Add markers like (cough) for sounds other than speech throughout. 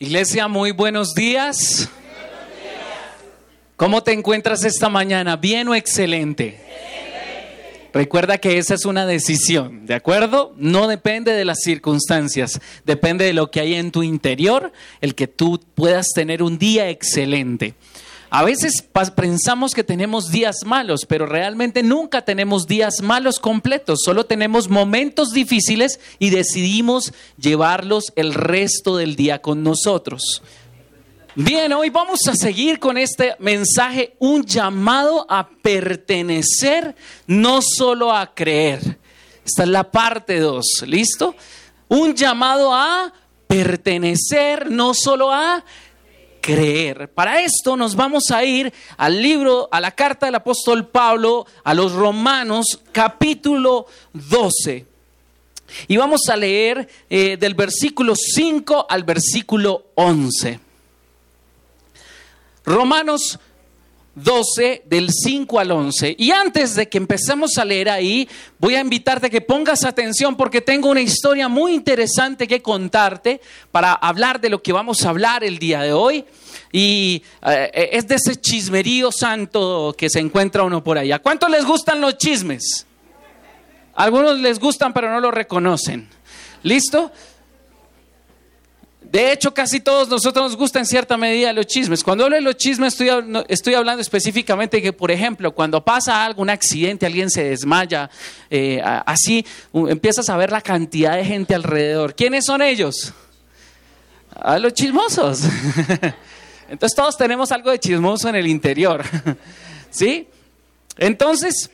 Iglesia, muy buenos días. ¿Cómo te encuentras esta mañana? ¿Bien o excelente? Recuerda que esa es una decisión, ¿de acuerdo? No depende de las circunstancias, depende de lo que hay en tu interior, el que tú puedas tener un día excelente. A veces pensamos que tenemos días malos, pero realmente nunca tenemos días malos completos, solo tenemos momentos difíciles y decidimos llevarlos el resto del día con nosotros. Bien, hoy vamos a seguir con este mensaje, un llamado a pertenecer, no solo a creer. Esta es la parte 2, ¿listo? Un llamado a pertenecer, no solo a creer. Para esto nos vamos a ir al libro, a la carta del apóstol Pablo a los Romanos, capítulo 12. Y vamos a leer eh, del versículo 5 al versículo 11. Romanos 12, del 5 al 11. Y antes de que empecemos a leer ahí, voy a invitarte a que pongas atención porque tengo una historia muy interesante que contarte para hablar de lo que vamos a hablar el día de hoy. Y eh, es de ese chismerío santo que se encuentra uno por ahí. ¿A cuántos les gustan los chismes? Algunos les gustan pero no lo reconocen. ¿Listo? De hecho, casi todos nosotros nos gustan en cierta medida los chismes. Cuando hablo de los chismes, estoy, hablando específicamente que, por ejemplo, cuando pasa algo, un accidente, alguien se desmaya, eh, así empiezas a ver la cantidad de gente alrededor. ¿Quiénes son ellos? A los chismosos. (laughs) Entonces todos tenemos algo de chismoso en el interior. (laughs) ¿Sí? Entonces,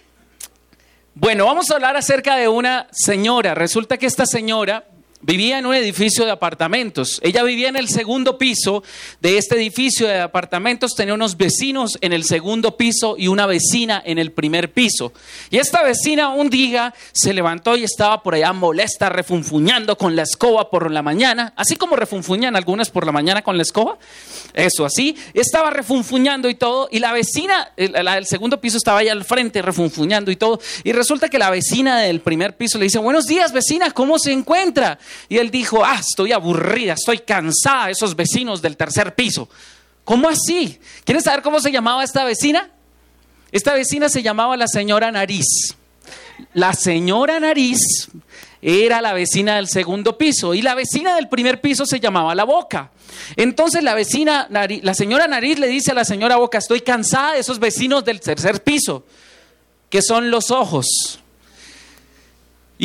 bueno, vamos a hablar acerca de una señora. Resulta que esta señora Vivía en un edificio de apartamentos. Ella vivía en el segundo piso de este edificio de apartamentos. Tenía unos vecinos en el segundo piso y una vecina en el primer piso. Y esta vecina un día se levantó y estaba por allá molesta, refunfuñando con la escoba por la mañana. Así como refunfuñan algunas por la mañana con la escoba. Eso, así. Estaba refunfuñando y todo. Y la vecina, la del segundo piso estaba allá al frente refunfuñando y todo. Y resulta que la vecina del primer piso le dice, buenos días vecina, ¿cómo se encuentra? Y él dijo, ah, estoy aburrida, estoy cansada de esos vecinos del tercer piso. ¿Cómo así? ¿Quieren saber cómo se llamaba esta vecina? Esta vecina se llamaba la señora Nariz. La señora Nariz era la vecina del segundo piso y la vecina del primer piso se llamaba La Boca. Entonces la vecina, la señora Nariz le dice a la señora Boca, estoy cansada de esos vecinos del tercer piso, que son los ojos.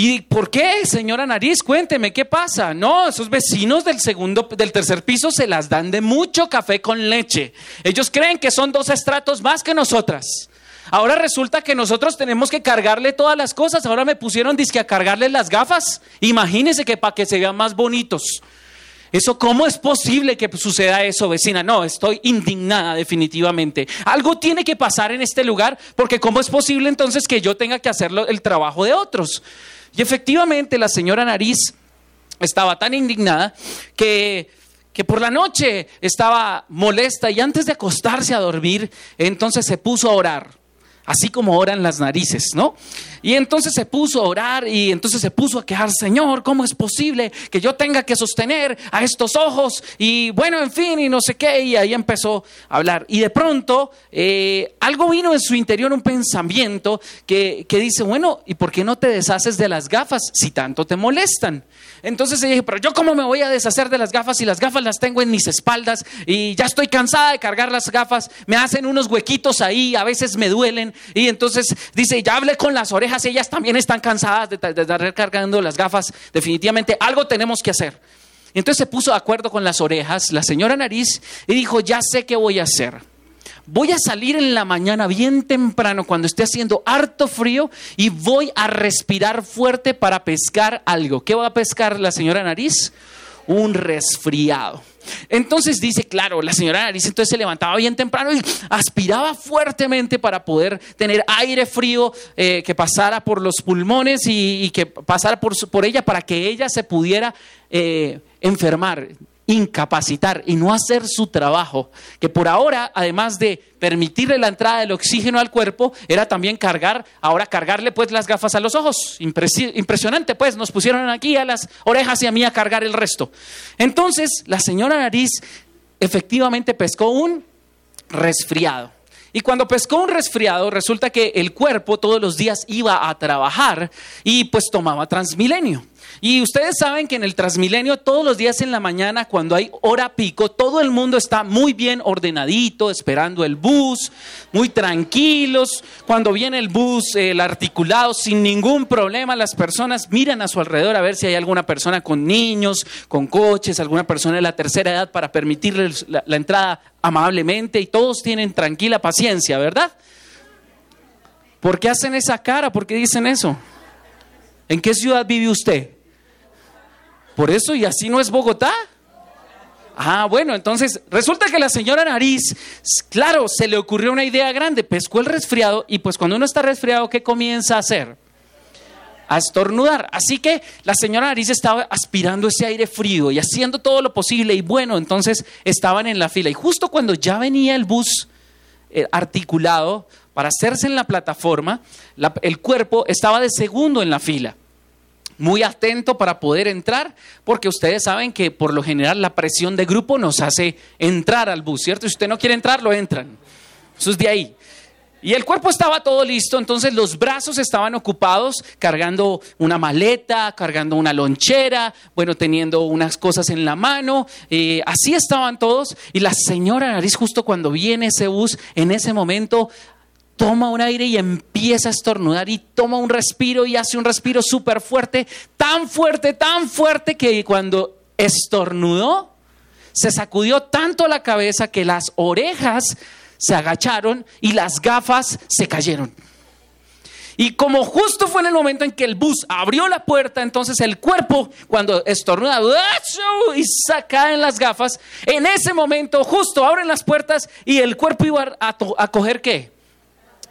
¿Y por qué, señora Nariz? Cuénteme, ¿qué pasa? No, esos vecinos del segundo, del tercer piso se las dan de mucho café con leche. Ellos creen que son dos estratos más que nosotras. Ahora resulta que nosotros tenemos que cargarle todas las cosas. Ahora me pusieron disque a cargarle las gafas. Imagínense que para que se vean más bonitos. Eso, ¿cómo es posible que suceda eso, vecina? No, estoy indignada definitivamente. Algo tiene que pasar en este lugar, porque ¿cómo es posible entonces que yo tenga que hacer el trabajo de otros? Y efectivamente la señora Nariz estaba tan indignada que, que por la noche estaba molesta y antes de acostarse a dormir, entonces se puso a orar así como oran las narices, ¿no? Y entonces se puso a orar y entonces se puso a quejar, Señor, ¿cómo es posible que yo tenga que sostener a estos ojos? Y bueno, en fin, y no sé qué, y ahí empezó a hablar. Y de pronto eh, algo vino en su interior, un pensamiento que, que dice, bueno, ¿y por qué no te deshaces de las gafas si tanto te molestan? Entonces ella dijo, pero yo cómo me voy a deshacer de las gafas si las gafas las tengo en mis espaldas y ya estoy cansada de cargar las gafas, me hacen unos huequitos ahí, a veces me duelen. Y entonces dice, ya hablé con las orejas, ellas también están cansadas de, estar cargando las gafas. Definitivamente algo tenemos que hacer. Entonces se puso de acuerdo con las orejas, la señora Nariz, y dijo, ya sé qué voy a hacer voy a salir en la mañana bien temprano cuando esté haciendo harto frío y voy a respirar fuerte para pescar algo. ¿Qué va a pescar la señora Nariz? Un resfriado. Entonces dice, claro, la señora Nariz entonces se levantaba bien temprano y aspiraba fuertemente para poder tener aire frío eh, que pasara por los pulmones y, que pasara por, por, ella para que ella se pudiera eh, enfermar incapacitar y no hacer su trabajo, que por ahora, además de permitirle la entrada del oxígeno al cuerpo, era también cargar, ahora cargarle pues las gafas a los ojos. impresionante pues, nos pusieron aquí a las orejas y a mí a cargar el resto. Entonces, la señora Nariz efectivamente pescó un resfriado. Y cuando pescó un resfriado, resulta que el cuerpo todos los días iba a trabajar y pues tomaba transmilenio. Y ustedes saben que en el Transmilenio todos los días en la mañana, cuando hay hora pico, todo el mundo está muy bien ordenadito, esperando el bus, muy tranquilos. Cuando viene el bus, el articulado, sin ningún problema, las personas miran a su alrededor a ver si hay alguna persona con niños, con coches, alguna persona de la tercera edad para permitirles la, la entrada amablemente y todos tienen tranquila paciencia, ¿verdad? ¿Por qué hacen esa cara? ¿Por qué dicen eso? ¿En qué ciudad vive usted? Por eso, y así no es Bogotá. Ah, bueno, entonces resulta que la señora Nariz, claro, se le ocurrió una idea grande, pescó el resfriado y pues cuando uno está resfriado, ¿qué comienza a hacer? A estornudar. Así que la señora Nariz estaba aspirando ese aire frío y haciendo todo lo posible y bueno, entonces estaban en la fila y justo cuando ya venía el bus eh, articulado para hacerse en la plataforma, el cuerpo estaba de segundo en la fila muy atento para poder entrar, porque ustedes saben que por lo general la presión de grupo nos hace entrar al bus, ¿cierto? Si usted no quiere entrar, lo entran. Eso es de ahí. Y el cuerpo estaba todo listo, entonces los brazos estaban ocupados cargando una maleta, cargando una lonchera, bueno, teniendo unas cosas en la mano, eh, así estaban todos. Y la señora Nariz, justo cuando viene ese bus, en ese momento toma un aire y empieza a estornudar y toma un respiro y hace un respiro súper fuerte, tan fuerte, tan fuerte que cuando estornudó, se sacudió tanto la cabeza que las orejas se agacharon y las gafas se cayeron. Y como justo fue en el momento en que el bus abrió la puerta, entonces el cuerpo, cuando estornuda y saca en las gafas, en ese momento justo abren las puertas y el cuerpo iba a, a coger qué?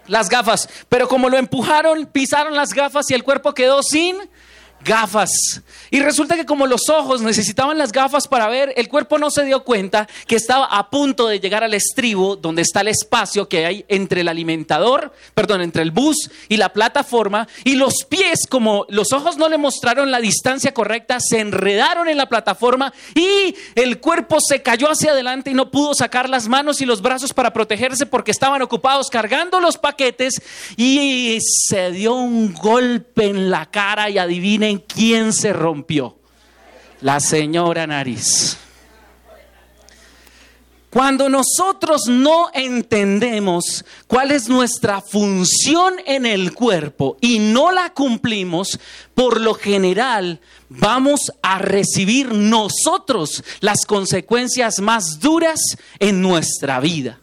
Las gafas, pero como lo empujaron, pisaron las gafas y el cuerpo quedó sin gafas. Y resulta que como los ojos necesitaban las gafas para ver, el cuerpo no se dio cuenta que estaba a punto de llegar al estribo, donde está el espacio que hay entre el alimentador, perdón, entre el bus y la plataforma, y los pies, como los ojos no le mostraron la distancia correcta, se enredaron en la plataforma y el cuerpo se cayó hacia adelante y no pudo sacar las manos y los brazos para protegerse porque estaban ocupados cargando los paquetes y se dio un golpe en la cara y adivinen en quién se rompió. La señora nariz. Cuando nosotros no entendemos cuál es nuestra función en el cuerpo y no la cumplimos, por lo general vamos a recibir nosotros las consecuencias más duras en nuestra vida.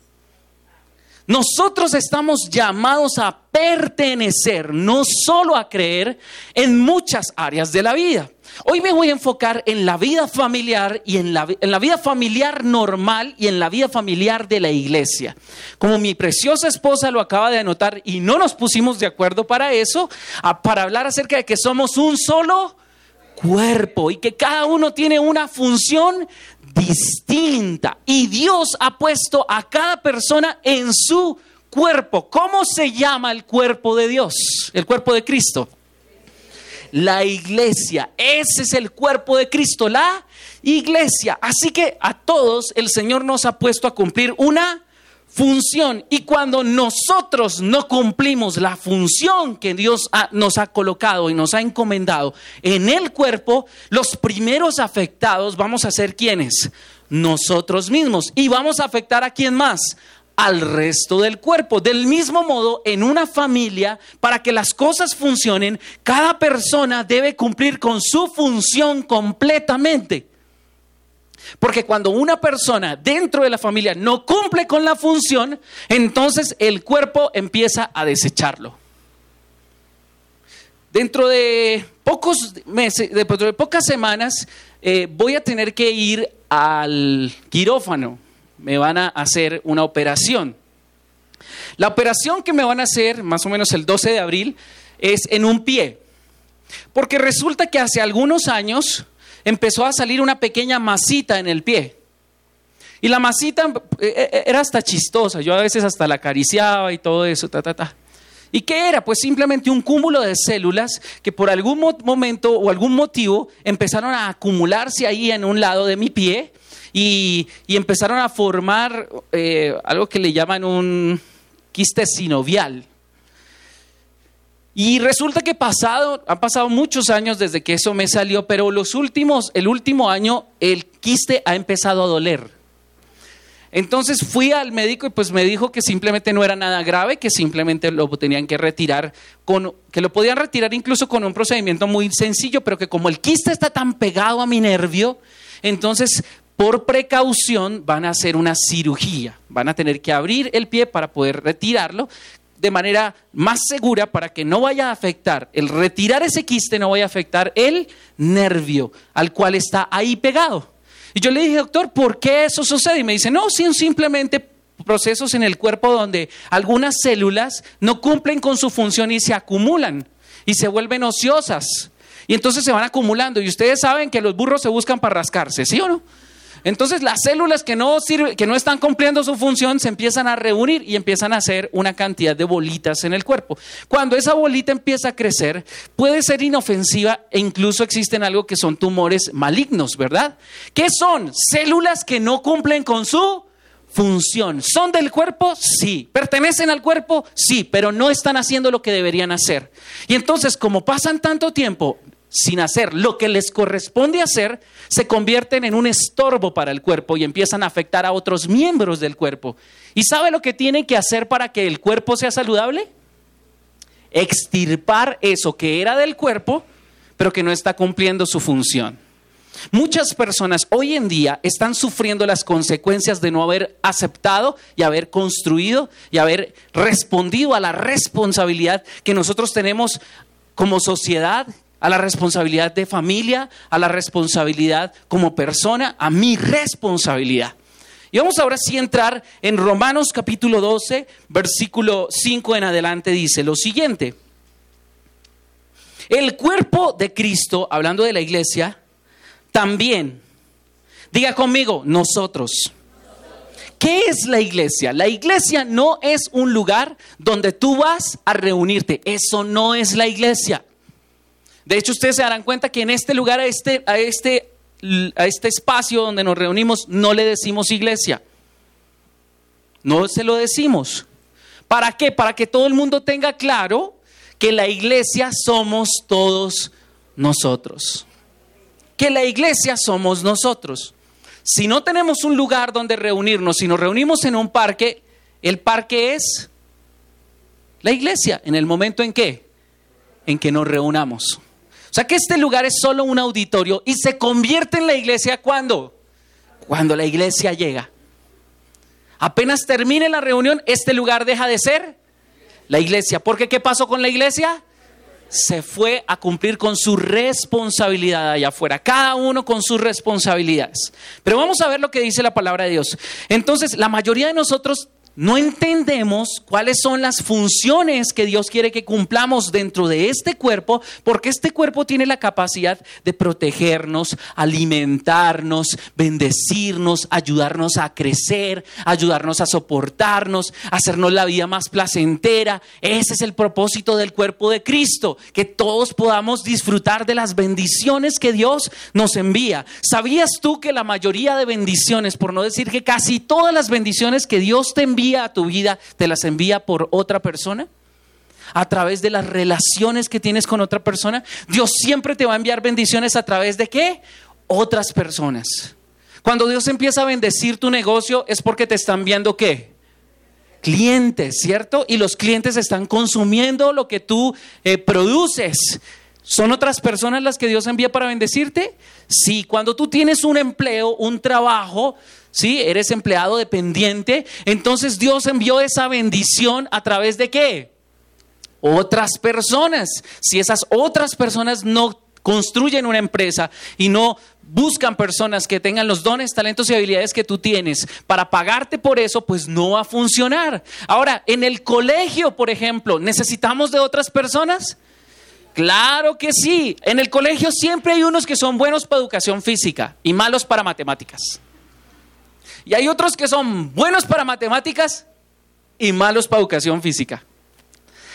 Nosotros estamos llamados a pertenecer, no solo a creer, en muchas áreas de la vida. Hoy me voy a enfocar en la vida familiar y en la, en la, vida familiar normal y en la vida familiar de la iglesia. Como mi preciosa esposa lo acaba de anotar y no nos pusimos de acuerdo para eso, para hablar acerca de que somos un solo cuerpo y que cada uno tiene una función distinta. Y Dios ha puesto a cada persona en su cuerpo. ¿Cómo se llama el cuerpo de Dios? El cuerpo de Cristo. La iglesia. Ese es el cuerpo de Cristo, la iglesia. Así que a todos el Señor nos ha puesto a cumplir una función. Y cuando nosotros no cumplimos la función que Dios nos ha colocado y nos ha encomendado en el cuerpo, los primeros afectados vamos a ser quienes? Nosotros mismos. Y vamos a afectar a quién más? al resto del cuerpo. Del mismo modo, en una familia, para que las cosas funcionen, cada persona debe cumplir con su función completamente. Porque cuando una persona dentro de la familia no cumple con la función, entonces el cuerpo empieza a desecharlo. Dentro de pocos meses, dentro de pocas semanas, eh, voy a tener que ir al quirófano. Me van a hacer una operación. La operación que me van a hacer, más o menos el 12 de abril, es en un pie. Porque resulta que hace algunos años empezó a salir una pequeña masita en el pie. Y la masita eh, eh, era hasta chistosa, yo a veces hasta la acariciaba y todo eso, ta, ta, ta. ¿Y qué era? Pues simplemente un cúmulo de células que por algún momento o algún motivo empezaron a acumularse ahí en un lado de mi pie y, empezaron a formar eh, algo que le llaman un quiste sinovial. Y resulta que pasado, han pasado muchos años desde que eso me salió, pero los últimos, el último año, el quiste ha empezado a doler. Entonces fui al médico y pues me dijo que simplemente no era nada grave, que simplemente lo tenían que retirar, que lo podían retirar incluso con un procedimiento muy sencillo, pero que como el quiste está tan pegado a mi nervio, entonces por precaución van a hacer una cirugía, van a tener que abrir el pie para poder retirarlo de manera más segura para que no vaya a afectar, el retirar ese quiste no vaya a afectar el nervio al cual está ahí pegado. Y yo le dije, doctor, ¿por qué eso sucede? Y me dice, no, son simplemente procesos en el cuerpo donde algunas células no cumplen con su función y se acumulan y se vuelven ociosas. Y entonces se van acumulando. Y ustedes saben que los burros se buscan para rascarse, ¿sí o no? Entonces las células que no, que no están cumpliendo su función se empiezan a reunir y empiezan a hacer una cantidad de bolitas en el cuerpo. Cuando esa bolita empieza a crecer, puede ser inofensiva e incluso existen algo que son tumores malignos, ¿verdad? ¿Qué son? Células que no cumplen con su función. ¿Son del cuerpo? Sí. ¿Pertenecen al cuerpo? Sí, pero no están haciendo lo que deberían hacer. Y entonces, como pasan tanto tiempo sin hacer lo que les corresponde hacer, se convierten en un estorbo para el cuerpo y empiezan a afectar a otros miembros del cuerpo. ¿Y sabe lo que tienen que hacer para que el cuerpo sea saludable? Extirpar eso que era del cuerpo, pero que no está cumpliendo su función. Muchas personas hoy en día están sufriendo las consecuencias de no haber aceptado y haber construido y haber respondido a la responsabilidad que nosotros tenemos como sociedad a la responsabilidad de familia, a la responsabilidad como persona, a mi responsabilidad. Y vamos ahora sí a entrar en Romanos capítulo 12, versículo 5 en adelante, dice lo siguiente. El cuerpo de Cristo, hablando de la iglesia, también, diga conmigo, nosotros. ¿Qué es la iglesia? La iglesia no es un lugar donde tú vas a reunirte. Eso no es la iglesia. De hecho, ustedes se darán cuenta que en este lugar, a este, a este, a este espacio donde nos reunimos, no le decimos iglesia. No se lo decimos. ¿Para qué? Para que todo el mundo tenga claro que la iglesia somos todos nosotros. Que la iglesia somos nosotros. Si no tenemos un lugar donde reunirnos, si nos reunimos en un parque, el parque es la iglesia, en el momento en que, en que nos reunamos. O sea que este lugar es solo un auditorio y se convierte en la iglesia cuando? Cuando la iglesia llega. Apenas termine la reunión, este lugar deja de ser la iglesia. Porque ¿qué pasó con la iglesia? Se fue a cumplir con su responsabilidad allá afuera, cada uno con sus responsabilidades. Pero vamos a ver lo que dice la palabra de Dios. Entonces, la mayoría de nosotros no entendemos cuáles son las funciones que Dios quiere que cumplamos dentro de este cuerpo, porque este cuerpo tiene la capacidad de protegernos, alimentarnos, bendecirnos, ayudarnos a crecer, ayudarnos a soportarnos, hacernos la vida más placentera. Ese es el propósito del cuerpo de Cristo, que todos podamos disfrutar de las bendiciones que Dios nos envía. ¿Sabías tú que la mayoría de bendiciones, por no decir que casi todas las bendiciones que Dios te envía, a tu vida, te las envía por otra persona? a través de las relaciones que tienes con otra persona. Dios siempre te va a enviar bendiciones a través de qué? Otras personas. Cuando Dios empieza a bendecir tu negocio es porque te están viendo qué? Clientes, ¿cierto? Y los clientes están consumiendo lo que tú eh, produces. ¿Son otras personas las que Dios envía para bendecirte? Sí, cuando tú tienes un empleo, un trabajo, ¿sí? Eres empleado dependiente. Entonces Dios envió esa bendición a través de qué? Otras personas. Si esas otras personas no construyen una empresa y no buscan personas que tengan los dones, talentos y habilidades que tú tienes para pagarte por eso, pues no va a funcionar. Ahora, en el colegio, por ejemplo, ¿necesitamos de otras personas? Claro que sí. En el colegio siempre hay unos que son buenos para educación física y malos para matemáticas. Y hay otros que son buenos para matemáticas y malos para educación física.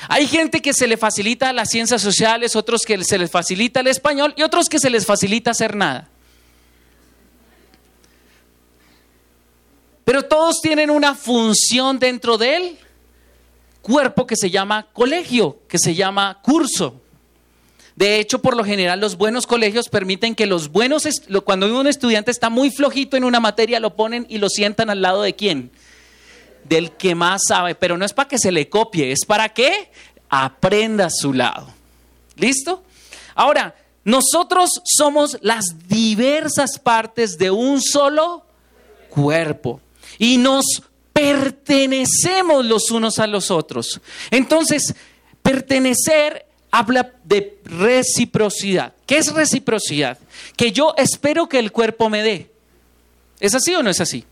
Hay gente que se le facilita las ciencias sociales, otros que se les facilita el español y otros que se les facilita hacer nada. Pero todos tienen una función dentro del cuerpo que se llama colegio, que se llama curso. De hecho, por lo general, los buenos colegios permiten que los buenos, cuando un estudiante está muy flojito en una materia, lo ponen y lo sientan al lado de quién? del que más sabe, pero no es para que se le copie, es para que aprenda a su lado. ¿Listo? Ahora, nosotros somos las diversas partes de un solo cuerpo y nos pertenecemos los unos a los otros. Entonces, pertenecer habla de reciprocidad. ¿Qué es reciprocidad? Que yo espero que el cuerpo me dé. ¿Es así o no es así?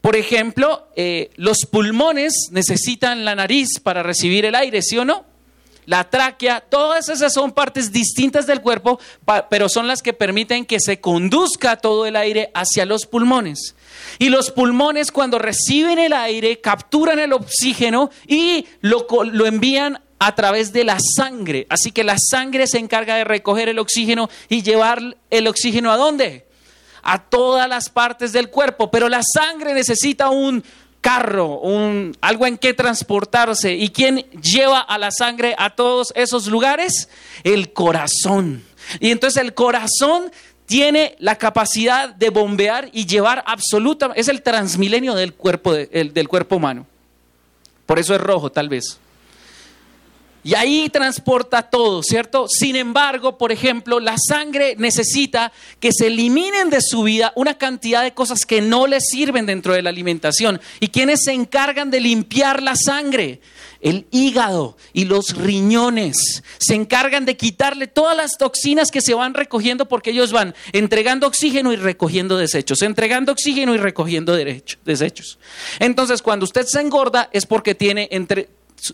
Por ejemplo, eh, los pulmones necesitan la nariz para recibir el aire, ¿sí o no? La tráquea, todas esas son partes distintas del cuerpo, pero son las que permiten que se conduzca todo el aire hacia los pulmones. Y los pulmones cuando reciben el aire capturan el oxígeno y lo, lo envían a través de la sangre. Así que la sangre se encarga de recoger el oxígeno y llevar el oxígeno a dónde? a todas las partes del cuerpo, pero la sangre necesita un carro, un, algo en que transportarse. ¿Y quién lleva a la sangre a todos esos lugares? El corazón. Y entonces el corazón tiene la capacidad de bombear y llevar absoluta, es el transmilenio del cuerpo, del cuerpo humano. Por eso es rojo, tal vez. Y ahí transporta todo, ¿cierto? Sin embargo, por ejemplo, la sangre necesita que se eliminen de su vida una cantidad de cosas que no le sirven dentro de la alimentación. ¿Y quiénes se encargan de limpiar la sangre? El hígado y los riñones se encargan de quitarle todas las toxinas que se van recogiendo porque ellos van entregando oxígeno y recogiendo desechos, entregando oxígeno y recogiendo desechos. Entonces, cuando usted se engorda es porque tiene entre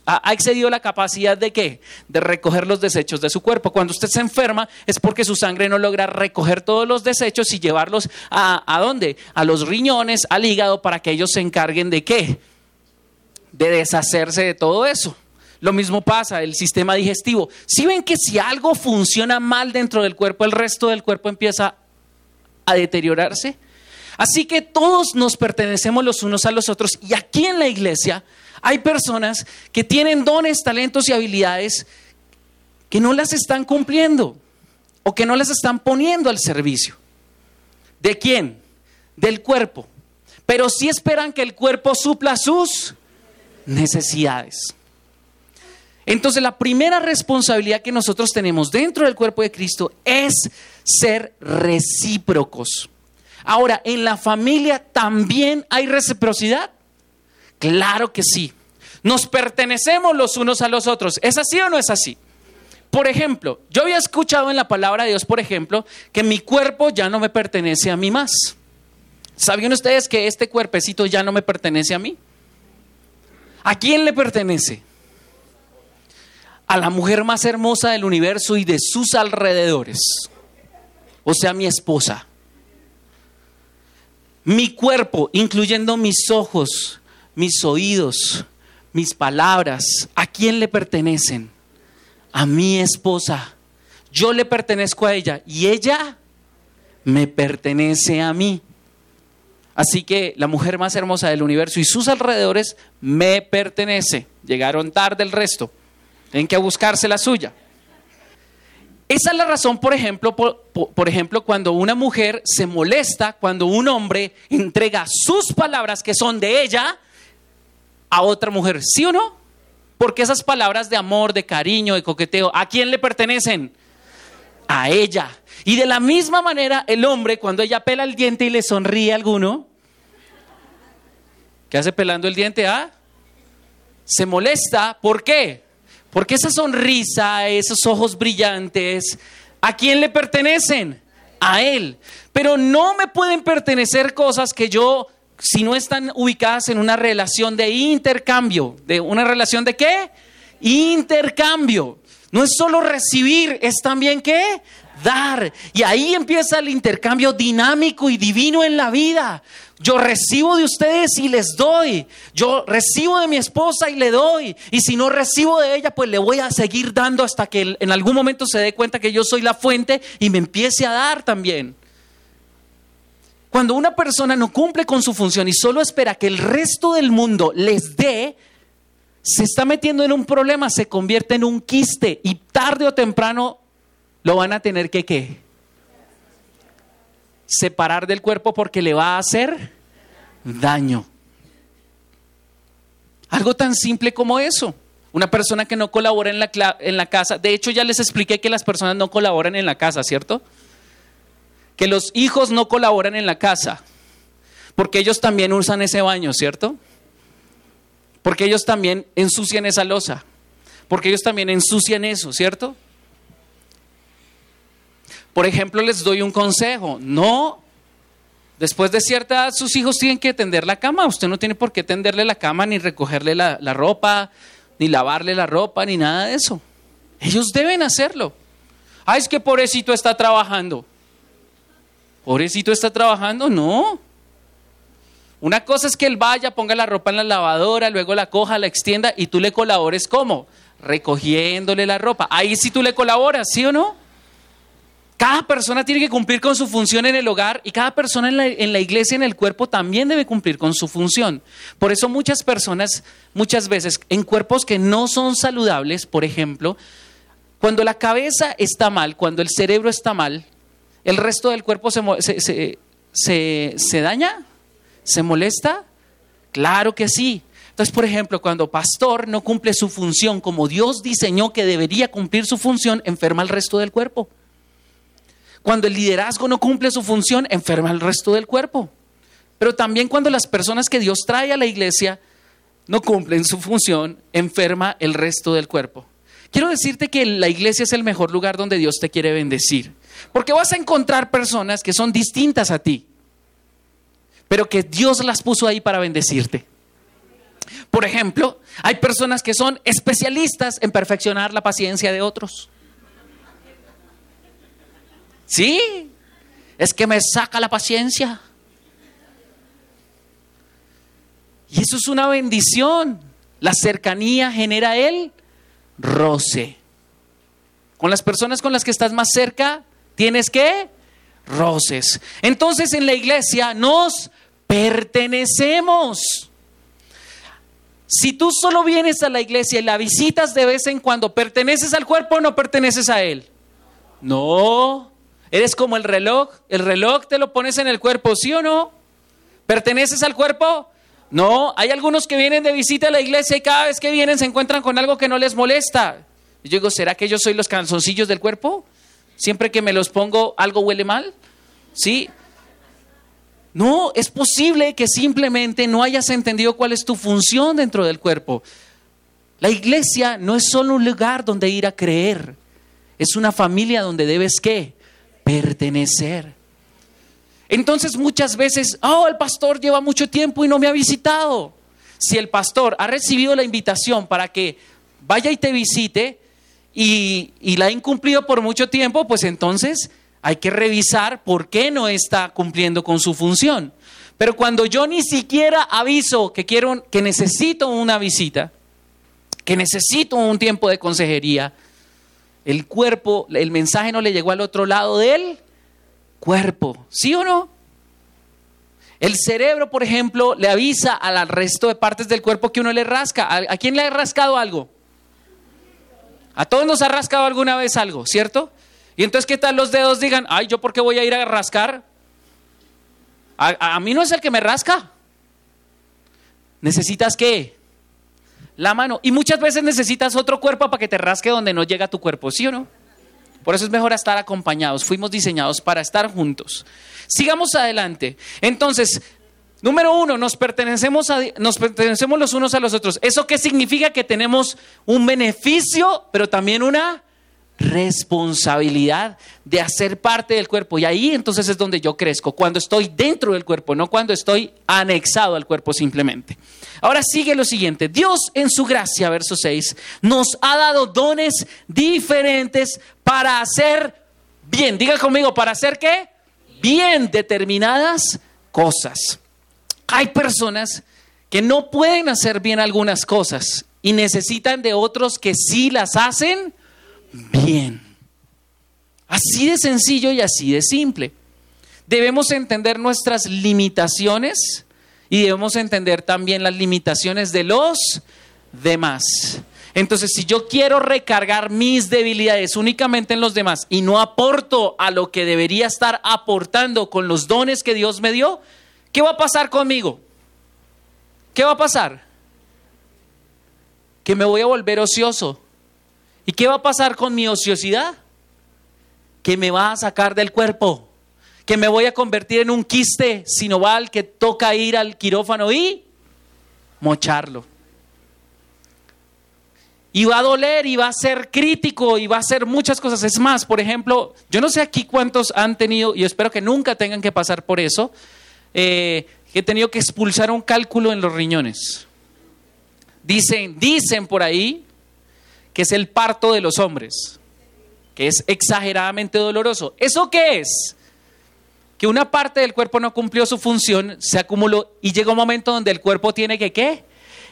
ha excedido la capacidad de qué? De recoger los desechos de su cuerpo. Cuando usted se enferma es porque su sangre no logra recoger todos los desechos y llevarlos a, ¿a dónde? A los riñones, al hígado, para que ellos se encarguen de qué? De deshacerse de todo eso. Lo mismo pasa, el sistema digestivo. Si ven que si algo funciona mal dentro del cuerpo, el resto del cuerpo empieza a deteriorarse. Así que todos nos pertenecemos los unos a los otros y aquí en la iglesia hay personas que tienen dones, talentos y habilidades que no las están cumpliendo o que no las están poniendo al servicio. ¿De quién? Del cuerpo. Pero sí esperan que el cuerpo supla sus necesidades. Entonces la primera responsabilidad que nosotros tenemos dentro del cuerpo de Cristo es ser recíprocos. Ahora, en la familia también hay reciprocidad. Claro que sí. Nos pertenecemos los unos a los otros. ¿Es así o no es así? Por ejemplo, yo había escuchado en la palabra de Dios, por ejemplo, que mi cuerpo ya no me pertenece a mí más. ¿Sabían ustedes que este cuerpecito ya no me pertenece a mí? ¿A quién le pertenece? A la mujer más hermosa del universo y de sus alrededores. O sea, mi esposa. Mi cuerpo, incluyendo mis ojos, mis oídos, mis palabras, ¿a quién le pertenecen? A mi esposa. Yo le pertenezco a ella y ella me pertenece a mí. Así que la mujer más hermosa del universo y sus alrededores me pertenece. Llegaron tarde el resto. Tienen que buscarse la suya. Esa es la razón, por ejemplo, por, por, ejemplo, cuando una mujer se molesta, cuando un hombre entrega sus palabras que son de ella a otra mujer, ¿sí o no? Porque esas palabras de amor, de cariño, de coqueteo, ¿a quién le pertenecen? A ella. Y de la misma manera, el hombre, cuando ella pela el diente y le sonríe a alguno, ¿qué hace pelando el diente? Ah, se molesta. ¿Por qué? Porque esa sonrisa, esos ojos brillantes, ¿a quién le pertenecen? A él. Pero no me pueden pertenecer cosas que yo si no están ubicadas en una relación de intercambio, de una relación de qué? Intercambio. No es solo recibir, es también qué? Dar. Y ahí empieza el intercambio dinámico y divino en la vida. Yo recibo de ustedes y les doy. Yo recibo de mi esposa y le doy. Y si no recibo de ella, pues le voy a seguir dando hasta que en algún momento se dé cuenta que yo soy la fuente y me empiece a dar también. Cuando una persona no cumple con su función y solo espera que el resto del mundo les dé, se está metiendo en un problema, se convierte en un quiste y tarde o temprano lo van a tener que qué? Separar del cuerpo porque le va a hacer daño. Algo tan simple como eso. Una persona que no colabora en la, en la casa, de hecho ya les expliqué que las personas no colaboran en la casa, ¿cierto? Que los hijos no colaboran en la casa, porque ellos también usan ese baño, ¿cierto? Porque ellos también ensucian esa losa, porque ellos también ensucian eso, ¿cierto? Por ejemplo, les doy un consejo, no, después de cierta edad sus hijos tienen que tender la cama, usted no tiene por qué tenderle la cama, ni recogerle la, la ropa, ni lavarle la ropa, ni nada de eso. Ellos deben hacerlo. Ah, es que pobrecito está trabajando. Pobrecito está trabajando, no. Una cosa es que él vaya, ponga la ropa en la lavadora, luego la coja, la extienda y tú le colabores ¿cómo? Recogiéndole la ropa. Ahí sí tú le colaboras, ¿sí o no? Cada persona tiene que cumplir con su función en el hogar y cada persona en la, en la, iglesia, en el cuerpo, también debe cumplir con su función. Por eso muchas personas, muchas veces, en cuerpos que no son saludables, por ejemplo, cuando la cabeza está mal, cuando el cerebro está mal, ¿El resto del cuerpo se, se, daña? ¿Se molesta? Claro que sí. Entonces, por ejemplo, cuando pastor no cumple su función como Dios diseñó que debería cumplir su función, enferma el resto del cuerpo. Cuando el liderazgo no cumple su función, enferma el resto del cuerpo. Pero también cuando las personas que Dios trae a la iglesia no cumplen su función, enferma el resto del cuerpo. Quiero decirte que la iglesia es el mejor lugar donde Dios te quiere bendecir. Porque vas a encontrar personas que son distintas a ti, pero que Dios las puso ahí para bendecirte. Por ejemplo, hay personas que son especialistas en perfeccionar la paciencia de otros. Sí, es que me saca la paciencia. Y eso es una bendición. La cercanía genera el roce. Con las personas con las que estás más cerca, tienes que roces. Entonces en la iglesia nos pertenecemos. Si tú solo vienes a la iglesia y la visitas de vez en cuando, ¿perteneces al cuerpo o no perteneces a él? No. Eres como el reloj. El reloj te lo pones en el cuerpo, ¿sí o no? ¿Perteneces al cuerpo? No. Hay algunos que vienen de visita a la iglesia y cada vez que vienen se encuentran con algo que no les molesta. yo digo, ¿será que yo soy los calzoncillos del cuerpo? Siempre que me los pongo, algo huele mal. ¿Sí? No, es posible que simplemente no hayas entendido cuál es tu función dentro del cuerpo. La iglesia no es solo un lugar donde ir a creer, es una familia donde debes qué? Pertenecer. Entonces muchas veces, oh, el pastor lleva mucho tiempo y no me ha visitado. Si el pastor ha recibido la invitación para que vaya y te visite, y, la ha incumplido por mucho tiempo, pues entonces hay que revisar por qué no está cumpliendo con su función. Pero cuando yo ni siquiera aviso que quiero, que necesito una visita, que necesito un tiempo de consejería, el cuerpo, el mensaje no le llegó al otro lado del cuerpo, ¿sí o no? El cerebro, por ejemplo, le avisa al resto de partes del cuerpo que uno le rasca. ¿A, quién le ha rascado algo? A todos nos ha rascado alguna vez algo, ¿cierto? Y entonces, ¿qué tal los dedos digan, ay, yo por qué voy a ir a rascar? A, mí no es el que me rasca. ¿Necesitas qué? La mano. Y muchas veces necesitas otro cuerpo para que te rasque donde no llega tu cuerpo, ¿sí o no? Por eso es mejor estar acompañados. Fuimos diseñados para estar juntos. Sigamos adelante. Entonces, Número uno, nos pertenecemos, a, nos pertenecemos los unos a los otros. ¿Eso qué significa? Que tenemos un beneficio, pero también una responsabilidad de hacer parte del cuerpo. Y ahí entonces es donde yo crezco, cuando estoy dentro del cuerpo, no cuando estoy anexado al cuerpo simplemente. Ahora sigue lo siguiente, Dios en su gracia, verso 6, nos ha dado dones diferentes para hacer bien. Diga conmigo, ¿para hacer qué? Bien determinadas cosas. Hay personas que no pueden hacer bien algunas cosas y necesitan de otros que sí las hacen bien. Así de sencillo y así de simple. Debemos entender nuestras limitaciones y debemos entender también las limitaciones de los demás. Entonces, si yo quiero recargar mis debilidades únicamente en los demás y no aporto a lo que debería estar aportando con los dones que Dios me dio, ¿qué va a pasar conmigo? ¿Qué va a pasar? Que me voy a volver ocioso. ¿Y qué va a pasar con mi ociosidad? Que me va a sacar del cuerpo. Que me voy a convertir en un quiste sinoval que toca ir al quirófano y mocharlo. Y va a doler y va a ser crítico y va a hacer muchas cosas. Es más, por ejemplo, yo no sé aquí cuántos han tenido, y espero que nunca tengan que pasar por eso, eh, que he tenido que expulsar un cálculo en los riñones. Dicen, dicen por ahí que es el parto de los hombres, que es exageradamente doloroso. ¿Eso qué es? Que una parte del cuerpo no cumplió su función, se acumuló y llega un momento donde el cuerpo tiene que qué?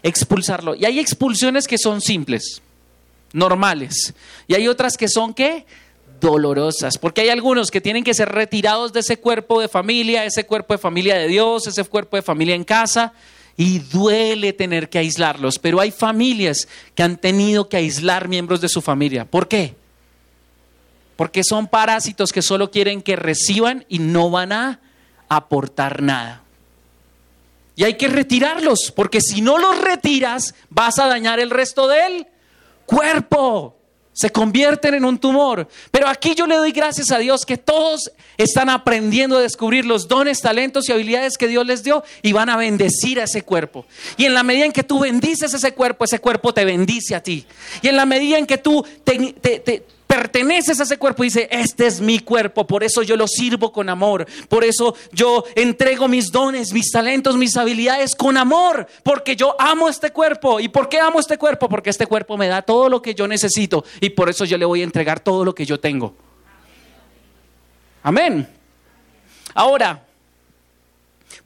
Expulsarlo. Y hay expulsiones que son simples, normales. Y hay otras que son qué? Dolorosas, porque hay algunos que tienen que ser retirados de ese cuerpo de familia, ese cuerpo de familia de Dios, ese cuerpo de familia en casa, y duele tener que aislarlos, pero hay familias que han tenido que aislar miembros de su familia. ¿Por qué? Porque son parásitos que solo quieren que reciban y no van a aportar nada. Y hay que retirarlos, porque si no los retiras, vas a dañar el resto del cuerpo se convierten en un tumor. Pero aquí yo le doy gracias a Dios que todos están aprendiendo a descubrir los dones, talentos y habilidades que Dios les dio y van a bendecir a ese cuerpo. Y en la medida en que tú bendices ese cuerpo, ese cuerpo te bendice a ti. Y en la medida en que tú te, perteneces a ese cuerpo y dice, este es mi cuerpo, por eso yo lo sirvo con amor, por eso yo entrego mis dones, mis talentos, mis habilidades con amor, porque yo amo este cuerpo. ¿Y por qué amo este cuerpo? Porque este cuerpo me da todo lo que yo necesito y por eso yo le voy a entregar todo lo que yo tengo. Amén. Ahora,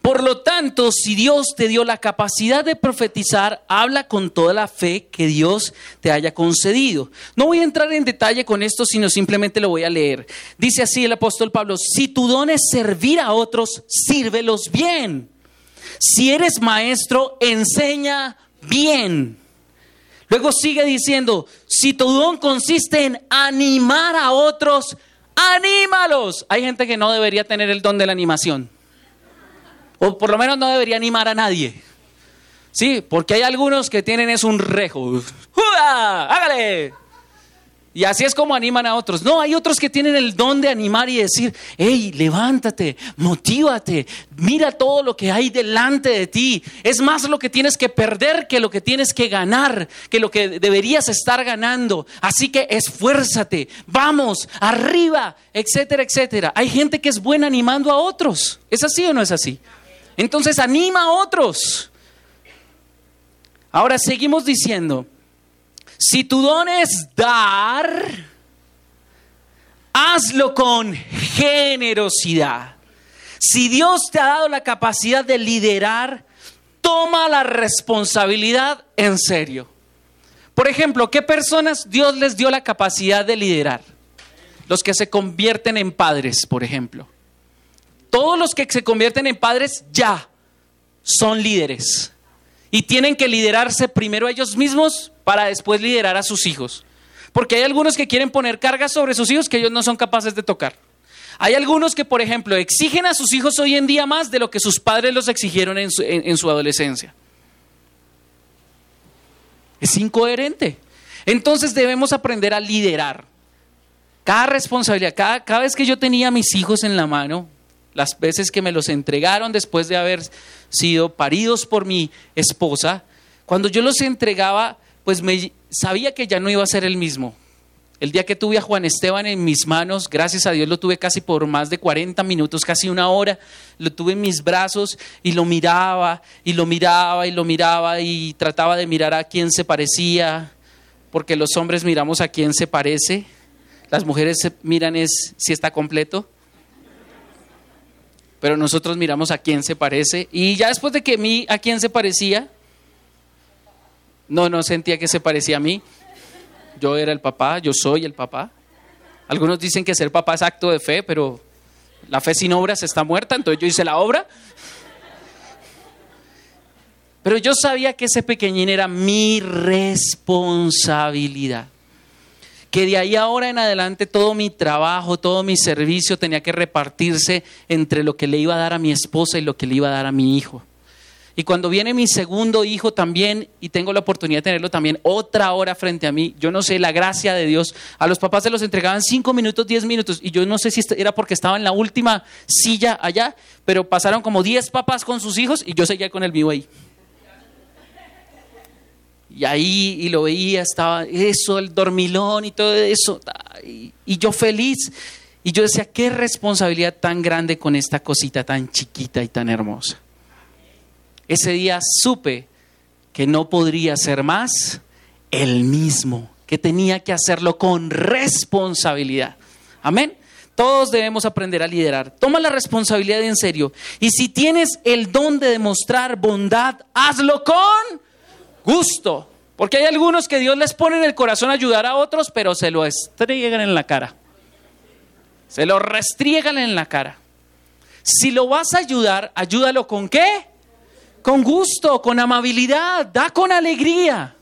por lo tanto, si Dios te dio la capacidad de profetizar, habla con toda la fe que Dios te haya concedido. No voy a entrar en detalle con esto, sino simplemente lo voy a leer. Dice así el apóstol Pablo, si tu don es servir a otros, sírvelos bien. Si eres maestro, enseña bien. Luego sigue diciendo, si tu don consiste en animar a otros, anímalos. Hay gente que no debería tener el don de la animación. O por lo menos no debería animar a nadie. Sí, porque hay algunos que tienen es un rejo. ¡Juda! ¡Hágale! Y así es como animan a otros. No, hay otros que tienen el don de animar y decir, hey, levántate, motívate, mira todo lo que hay delante de ti. Es más lo que tienes que perder que lo que tienes que ganar, que lo que deberías estar ganando. Así que esfuérzate, vamos, arriba, etcétera, etcétera. Hay gente que es buena animando a otros. ¿Es así o no es así? Entonces anima a otros. Ahora seguimos diciendo, si tu don es dar, hazlo con generosidad. Si Dios te ha dado la capacidad de liderar, toma la responsabilidad en serio. Por ejemplo, ¿qué personas Dios les dio la capacidad de liderar? Los que se convierten en padres, por ejemplo. Todos los que se convierten en padres ya son líderes. Y tienen que liderarse primero ellos mismos para después liderar a sus hijos. Porque hay algunos que quieren poner cargas sobre sus hijos que ellos no son capaces de tocar. Hay algunos que, por ejemplo, exigen a sus hijos hoy en día más de lo que sus padres los exigieron en su, adolescencia. Es incoherente. Entonces debemos aprender a liderar. Cada responsabilidad, cada, cada vez que yo tenía a mis hijos en la mano, las veces que me los entregaron después de haber sido paridos por mi esposa, cuando yo los entregaba, pues me, sabía que ya no iba a ser el mismo. El día que tuve a Juan Esteban en mis manos, gracias a Dios lo tuve casi por más de 40 minutos, casi una hora, lo tuve en mis brazos y lo miraba y lo miraba y lo miraba y trataba de mirar a quién se parecía, porque los hombres miramos a quién se parece, las mujeres miran si está completo pero nosotros miramos a quién se parece. Y ya después de que mí a quién se parecía, no, no sentía que se parecía a mí. Yo era el papá, yo soy el papá. Algunos dicen que ser papá es acto de fe, pero la fe sin obras está muerta, entonces yo hice la obra. Pero yo sabía que ese pequeñín era mi responsabilidad que de ahí ahora en adelante todo mi trabajo, todo mi servicio tenía que repartirse entre lo que le iba a dar a mi esposa y lo que le iba a dar a mi hijo. Y cuando viene mi segundo hijo también, y tengo la oportunidad de tenerlo también otra hora frente a mí, yo no sé, la gracia de Dios, a los papás se los entregaban cinco minutos, diez minutos, y yo no sé si era porque estaba en la última silla allá, pero pasaron como diez papás con sus hijos y yo seguía con el mío ahí. Y ahí, y lo veía, estaba eso, el dormilón y todo eso. Y, y yo feliz. Y yo decía, qué responsabilidad tan grande con esta cosita tan chiquita y tan hermosa. Ese día supe que no podría ser más el mismo, que tenía que hacerlo con responsabilidad. Amén. Todos debemos aprender a liderar. Toma la responsabilidad en serio. Y si tienes el don de demostrar bondad, hazlo con gusto. Porque hay algunos que Dios les pone en el corazón ayudar a otros, pero se lo estriegan en la cara. Se lo restriegan en la cara. Si lo vas a ayudar, ayúdalo con qué? Con gusto, con amabilidad, da con alegría.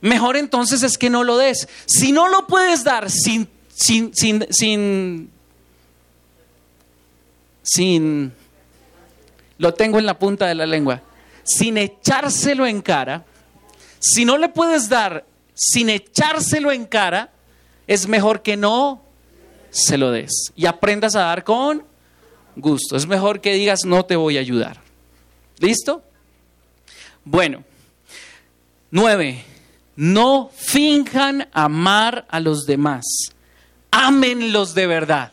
Mejor entonces es que no lo des. Si no lo puedes dar sin, sin, sin, sin, sin, lo tengo en la punta de la lengua, sin echárselo en cara, si no le puedes dar sin echárselo en cara, es mejor que no se lo des y aprendas a dar con gusto. Es mejor que digas no te voy a ayudar. ¿Listo? Bueno, nueve, no finjan amar a los demás. Ámenlos de verdad.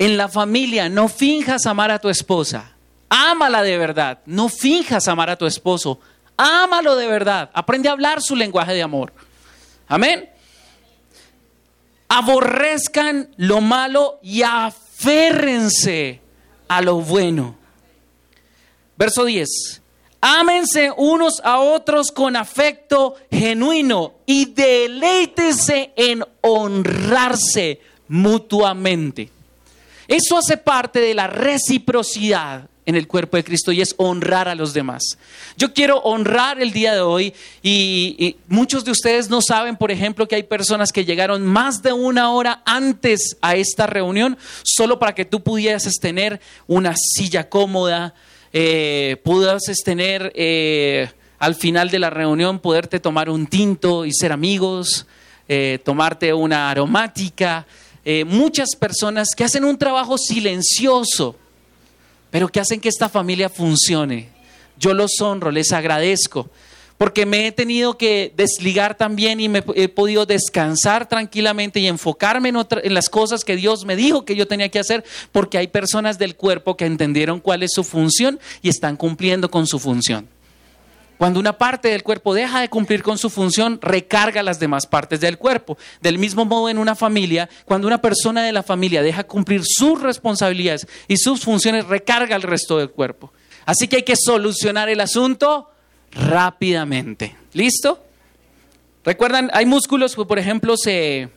En la familia, no finjas amar a tu esposa. Ámala de verdad. No finjas amar a tu esposo. Ámalo de verdad. Aprende a hablar su lenguaje de amor. Amén. Aborrezcan lo malo y aférrense a lo bueno. Verso 10. Ámense unos a otros con afecto genuino y deleítense en honrarse mutuamente. Eso hace parte de la reciprocidad en el cuerpo de Cristo y es honrar a los demás. Yo quiero honrar el día de hoy y, muchos de ustedes no saben, por ejemplo, que hay personas que llegaron más de una hora antes a esta reunión solo para que tú pudieras tener una silla cómoda, eh, pudieras tener eh, al final de la reunión poderte tomar un tinto y ser amigos, eh, tomarte una aromática. Eh, muchas personas que hacen un trabajo silencioso pero que hacen que esta familia funcione. Yo los honro, les agradezco, porque me he tenido que desligar también y me he podido descansar tranquilamente y enfocarme en, en las cosas que Dios me dijo que yo tenía que hacer, porque hay personas del cuerpo que entendieron cuál es su función y están cumpliendo con su función. Cuando una parte del cuerpo deja de cumplir con su función, recarga las demás partes del cuerpo. Del mismo modo en una familia, cuando una persona de la familia deja cumplir sus responsabilidades y sus funciones, recarga el resto del cuerpo. Así que hay que solucionar el asunto rápidamente. ¿Listo? Recuerdan, hay músculos que, por ejemplo, se,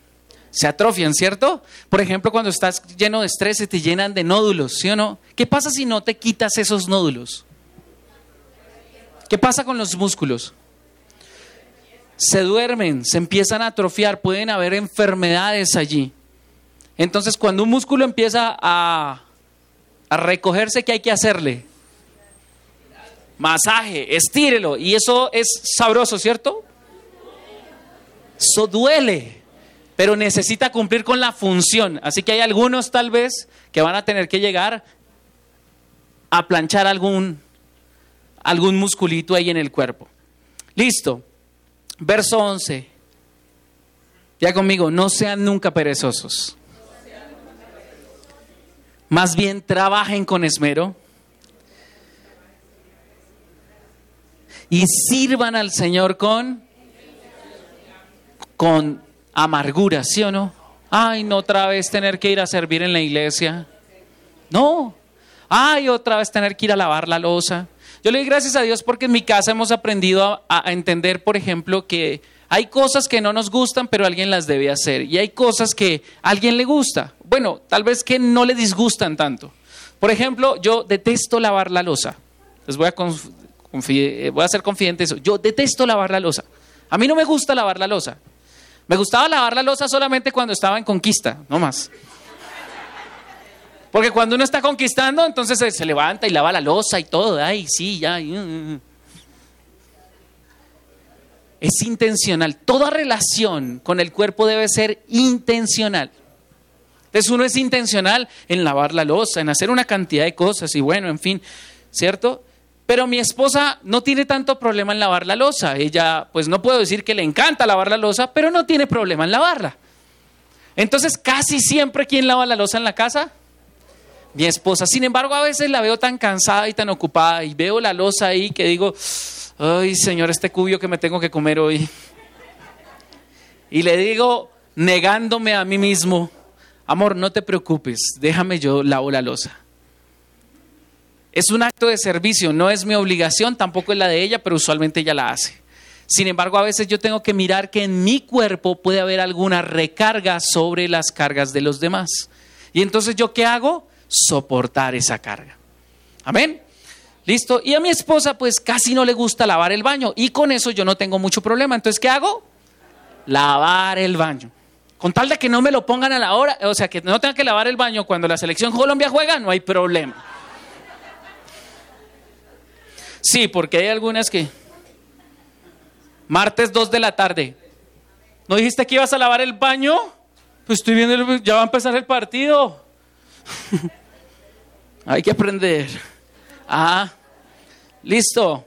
se atrofian, ¿cierto? Por ejemplo, cuando estás lleno de estrés, se te llenan de nódulos, ¿sí o no? ¿Qué pasa si no te quitas esos nódulos? ¿Qué pasa con los músculos? Se duermen, se empiezan a atrofiar, pueden haber enfermedades allí. Entonces, cuando un músculo empieza a, a recogerse, ¿qué hay que hacerle? Masaje, estírelo. Y eso es sabroso, ¿cierto? Eso duele, pero necesita cumplir con la función. Así que hay algunos tal vez que van a tener que llegar a planchar algún algún musculito ahí en el cuerpo. Listo. Verso 11. Ya conmigo, no sean nunca perezosos. Más bien trabajen con esmero y sirvan al Señor con con amargura, ¿sí o no? Ay, no otra vez tener que ir a servir en la iglesia. No. Ay, otra vez tener que ir a lavar la losa. Yo le doy gracias a Dios porque en mi casa hemos aprendido a, entender, por ejemplo, que hay cosas que no nos gustan, pero alguien las debe hacer. Y hay cosas que a alguien le gusta. Bueno, tal vez que no le disgustan tanto. Por ejemplo, yo detesto lavar la losa. Les voy a, voy a ser confidente eso. Yo detesto lavar la losa. A mí no me gusta lavar la losa. Me gustaba lavar la losa solamente cuando estaba en conquista, no más. Porque cuando uno está conquistando, entonces se, levanta y lava la losa y todo. Ay, sí, ya. Uh, uh, uh. Es intencional. Toda relación con el cuerpo debe ser intencional. Entonces uno es intencional en lavar la losa, en hacer una cantidad de cosas y bueno, en fin, ¿cierto? Pero mi esposa no tiene tanto problema en lavar la losa. Ella, pues no puedo decir que le encanta lavar la losa, pero no tiene problema en lavarla. Entonces, casi siempre, ¿quién lava la losa en la casa? Mi esposa. Sin embargo, a veces la veo tan cansada y tan ocupada y veo la losa ahí que digo, ay, Señor, este cubio que me tengo que comer hoy. Y le digo, negándome a mí mismo, amor, no te preocupes, déjame yo lavo la losa. Es un acto de servicio, no es mi obligación, tampoco es la de ella, pero usualmente ella la hace. Sin embargo, a veces yo tengo que mirar que en mi cuerpo puede haber alguna recarga sobre las cargas de los demás. Y entonces yo qué hago? Soportar esa carga. Amén. Listo. Y a mi esposa pues casi no le gusta lavar el baño y con eso yo no tengo mucho problema. Entonces, ¿qué hago? Lavar el baño. Con tal de que no me lo pongan a la hora, o sea, que no tenga que lavar el baño cuando la selección Colombia juega, no hay problema. Sí, porque hay algunas que... Martes 2 de la tarde. ¿No dijiste que ibas a lavar el baño? Pues estoy viendo, ya va a empezar el partido. (laughs) hay que aprender. Ah, listo.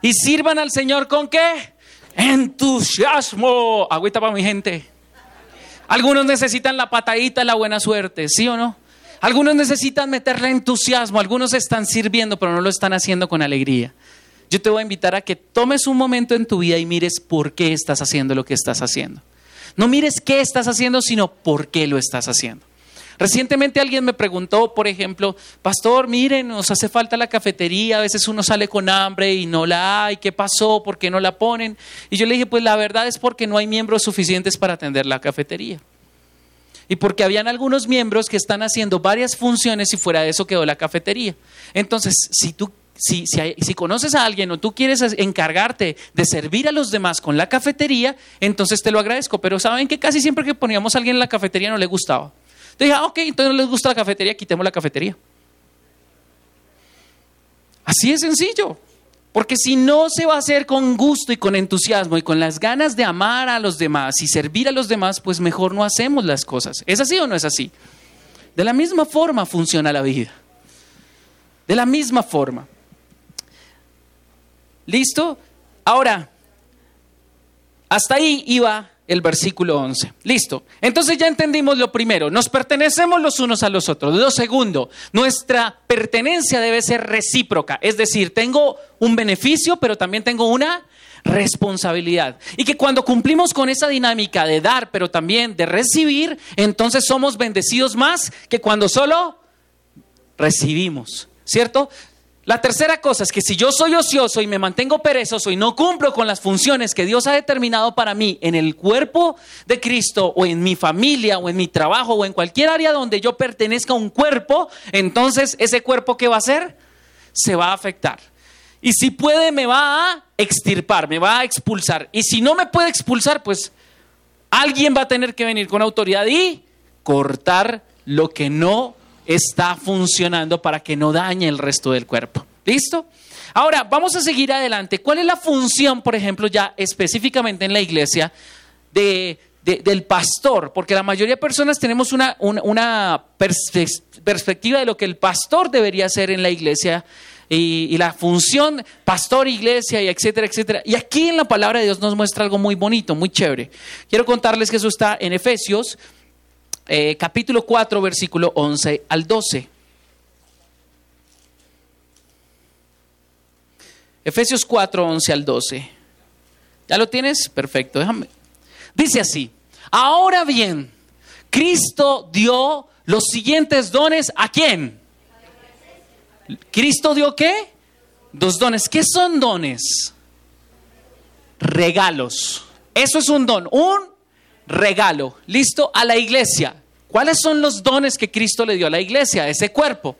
Y sirvan al Señor con qué? Entusiasmo. Agüita para mi gente. Algunos necesitan la patadita, la buena suerte, ¿sí o no? Algunos necesitan meterle entusiasmo, algunos están sirviendo, pero no lo están haciendo con alegría. Yo te voy a invitar a que tomes un momento en tu vida y mires por qué estás haciendo lo que estás haciendo. No mires qué estás haciendo, sino por qué lo estás haciendo. Recientemente alguien me preguntó, por ejemplo, pastor, miren, nos hace falta la cafetería, a veces uno sale con hambre y no la hay, ¿qué pasó? ¿Por qué no la ponen? Y yo le dije, pues la verdad es porque no hay miembros suficientes para atender la cafetería y porque habían algunos miembros que están haciendo varias funciones y fuera de eso quedó la cafetería. Entonces, si tú si, si, conoces a alguien o tú quieres encargarte de servir a los demás con la cafetería, entonces te lo agradezco. Pero saben que casi siempre que poníamos a alguien en la cafetería no le gustaba. Entonces dije, ah, ok, entonces no les gusta la cafetería, quitemos la cafetería. Así es sencillo. Porque si no se va a hacer con gusto y con entusiasmo y con las ganas de amar a los demás y servir a los demás, pues mejor no hacemos las cosas. ¿Es así o no es así? De la misma forma funciona la vida. De la misma forma. ¿Listo? Ahora, hasta ahí iba el versículo 11. Listo. Entonces ya entendimos lo primero, nos pertenecemos los unos a los otros. Lo segundo, nuestra pertenencia debe ser recíproca, es decir, tengo un beneficio, pero también tengo una responsabilidad. Y que cuando cumplimos con esa dinámica de dar, pero también de recibir, entonces somos bendecidos más que cuando solo recibimos. ¿Cierto? La tercera cosa es que si yo soy ocioso y me mantengo perezoso y no cumplo con las funciones que Dios ha determinado para mí en el cuerpo de Cristo o en mi familia o en mi trabajo o en cualquier área donde yo pertenezca a un cuerpo, entonces ese cuerpo ¿qué va a hacer? Se va a afectar. Y si puede me va a extirpar, me va a expulsar. Y si no me puede expulsar, pues alguien va a tener que venir con autoridad y cortar lo que no está funcionando para que no dañe el resto del cuerpo. ¿Listo? Ahora, vamos a seguir adelante. ¿Cuál es la función, por ejemplo, ya específicamente en la iglesia de, del pastor, porque la mayoría de personas tenemos una, una, perspectiva de lo que el pastor debería hacer en la iglesia y, la función pastor, iglesia, y etcétera, etcétera. Y aquí en la palabra de Dios nos muestra algo muy bonito, muy chévere. Quiero contarles que eso está en Efesios, eh, capítulo 4, versículo 11 al 12. Efesios 4, 11 al 12. ¿Ya lo tienes? Perfecto, déjame. Dice así, ahora bien, Cristo dio los siguientes dones a quién? ¿Cristo dio qué? Dos dones. ¿Qué son dones? Regalos. Eso es un don, un regalo. ¿Listo? A la iglesia. ¿Cuáles son los dones que Cristo le dio a la iglesia, a ese cuerpo?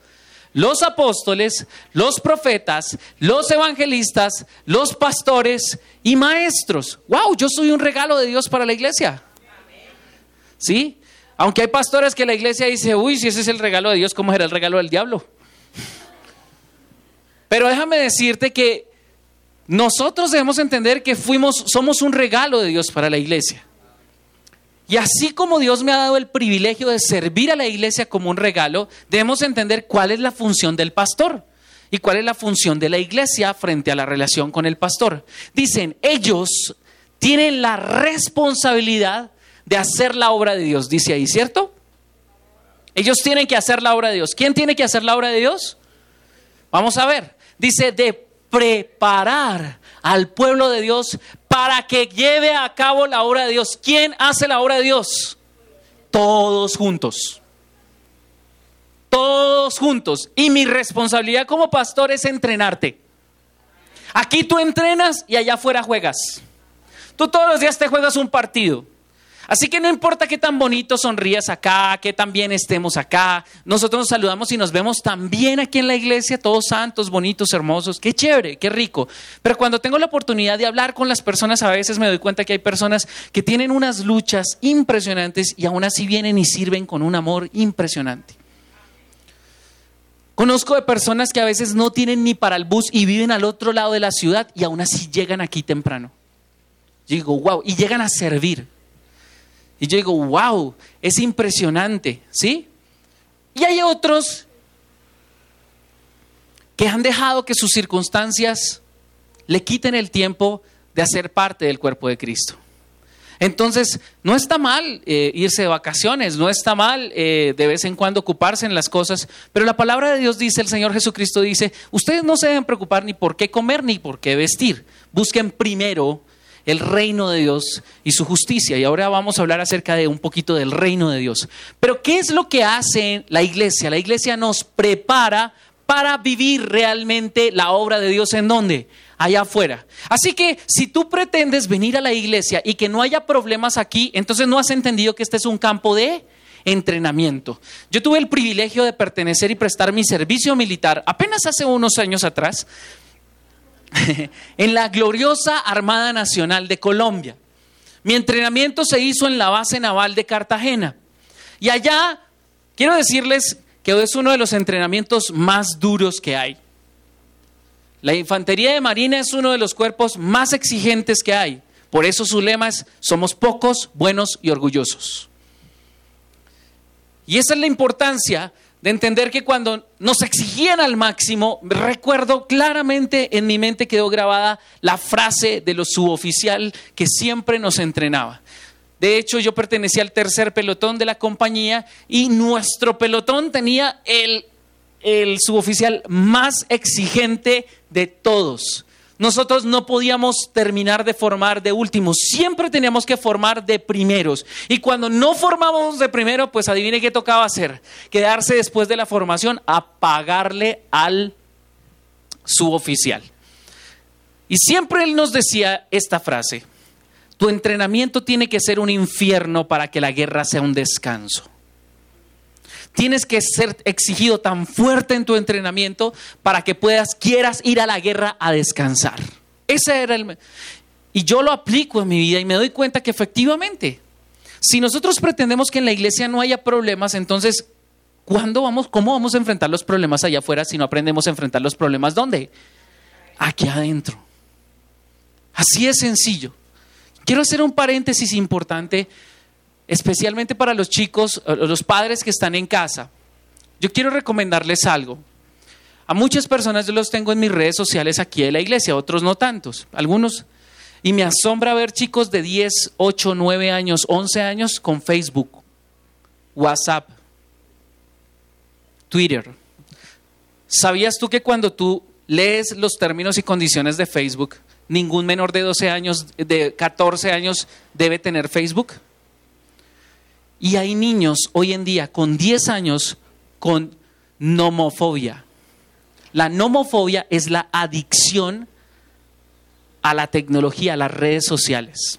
Los apóstoles, los profetas, los evangelistas, los pastores y maestros. ¡Wow! Yo soy un regalo de Dios para la iglesia. ¿Sí? Aunque hay pastores que la iglesia dice, uy, si ese es el regalo de Dios, ¿cómo será el regalo del diablo? Pero déjame decirte que nosotros debemos entender que fuimos, somos un regalo de Dios para la iglesia. Y así como Dios me ha dado el privilegio de servir a la iglesia como un regalo, debemos entender cuál es la función del pastor y cuál es la función de la iglesia frente a la relación con el pastor. Dicen, ellos tienen la responsabilidad de hacer la obra de Dios, dice ahí, ¿cierto? Ellos tienen que hacer la obra de Dios. ¿Quién tiene que hacer la obra de Dios? Vamos a ver dice de preparar al pueblo de Dios para que lleve a cabo la obra de Dios. ¿Quién hace la obra de Dios? Todos juntos. Todos juntos. Y mi responsabilidad como pastor es entrenarte. Aquí tú entrenas y allá afuera juegas. Tú todos los días te juegas un partido. Así que no importa qué tan bonito sonrías acá, qué tan bien estemos acá, nosotros nos saludamos y nos vemos tan bien aquí en la iglesia, todos santos, bonitos, hermosos, qué chévere, qué rico. Pero cuando tengo la oportunidad de hablar con las personas, a veces me doy cuenta que hay personas que tienen unas luchas impresionantes y aún así vienen y sirven con un amor impresionante. Conozco de personas que a veces no tienen ni para el bus y viven al otro lado de la ciudad y aún así llegan aquí temprano. digo, wow, y llegan a servir. Y yo digo, wow, es impresionante, ¿sí? Y hay otros que han dejado que sus circunstancias le quiten el tiempo de hacer parte del cuerpo de Cristo. Entonces, no está mal eh, irse de vacaciones, no está mal eh, de vez en cuando ocuparse en las cosas, pero la palabra de Dios dice, el Señor Jesucristo dice, ustedes no se deben preocupar ni por qué comer ni por qué vestir, busquen primero el reino de Dios y su justicia. Y ahora vamos a hablar acerca de un poquito del reino de Dios. Pero ¿qué es lo que hace la iglesia? La iglesia nos prepara para vivir realmente la obra de Dios en dónde? Allá afuera. Así que si tú pretendes venir a la iglesia y que no haya problemas aquí, entonces no has entendido que este es un campo de entrenamiento. Yo tuve el privilegio de pertenecer y prestar mi servicio militar apenas hace unos años atrás (laughs) en la gloriosa Armada Nacional de Colombia. Mi entrenamiento se hizo en la base naval de Cartagena. Y allá, quiero decirles que es uno de los entrenamientos más duros que hay. La Infantería de Marina es uno de los cuerpos más exigentes que hay. Por eso su lema es, somos pocos, buenos y orgullosos. Y esa es la importancia de entender que cuando nos exigían al máximo, recuerdo claramente en mi mente quedó grabada la frase de los suboficial que siempre nos entrenaba. De hecho, yo pertenecía al tercer pelotón de la compañía y nuestro pelotón tenía el, el suboficial más exigente de todos nosotros no podíamos terminar de formar de últimos, siempre teníamos que formar de primeros. Y cuando no formábamos de primero, pues adivine qué tocaba hacer, quedarse después de la formación a pagarle al suboficial. Y siempre él nos decía esta frase, tu entrenamiento tiene que ser un infierno para que la guerra sea un descanso. Tienes que ser exigido tan fuerte en tu entrenamiento para que puedas, quieras ir a la guerra a descansar. Ese era el... Y yo lo aplico en mi vida y me doy cuenta que efectivamente, si nosotros pretendemos que en la iglesia no haya problemas, entonces, ¿cuándo vamos, cómo vamos a enfrentar los problemas allá afuera si no aprendemos a enfrentar los problemas dónde? Aquí adentro. Así es sencillo. Quiero hacer un paréntesis importante especialmente para los chicos, los padres que están en casa, yo quiero recomendarles algo. A muchas personas yo los tengo en mis redes sociales aquí de la iglesia, otros no tantos, algunos. Y me asombra ver chicos de 10, 8, 9 años, 11 años con Facebook, WhatsApp, Twitter. ¿Sabías tú que cuando tú lees los términos y condiciones de Facebook, ningún menor de 12 años, de 14 años debe tener Facebook? Y hay niños hoy en día con 10 años con nomofobia. La nomofobia es la adicción a la tecnología, a las redes sociales.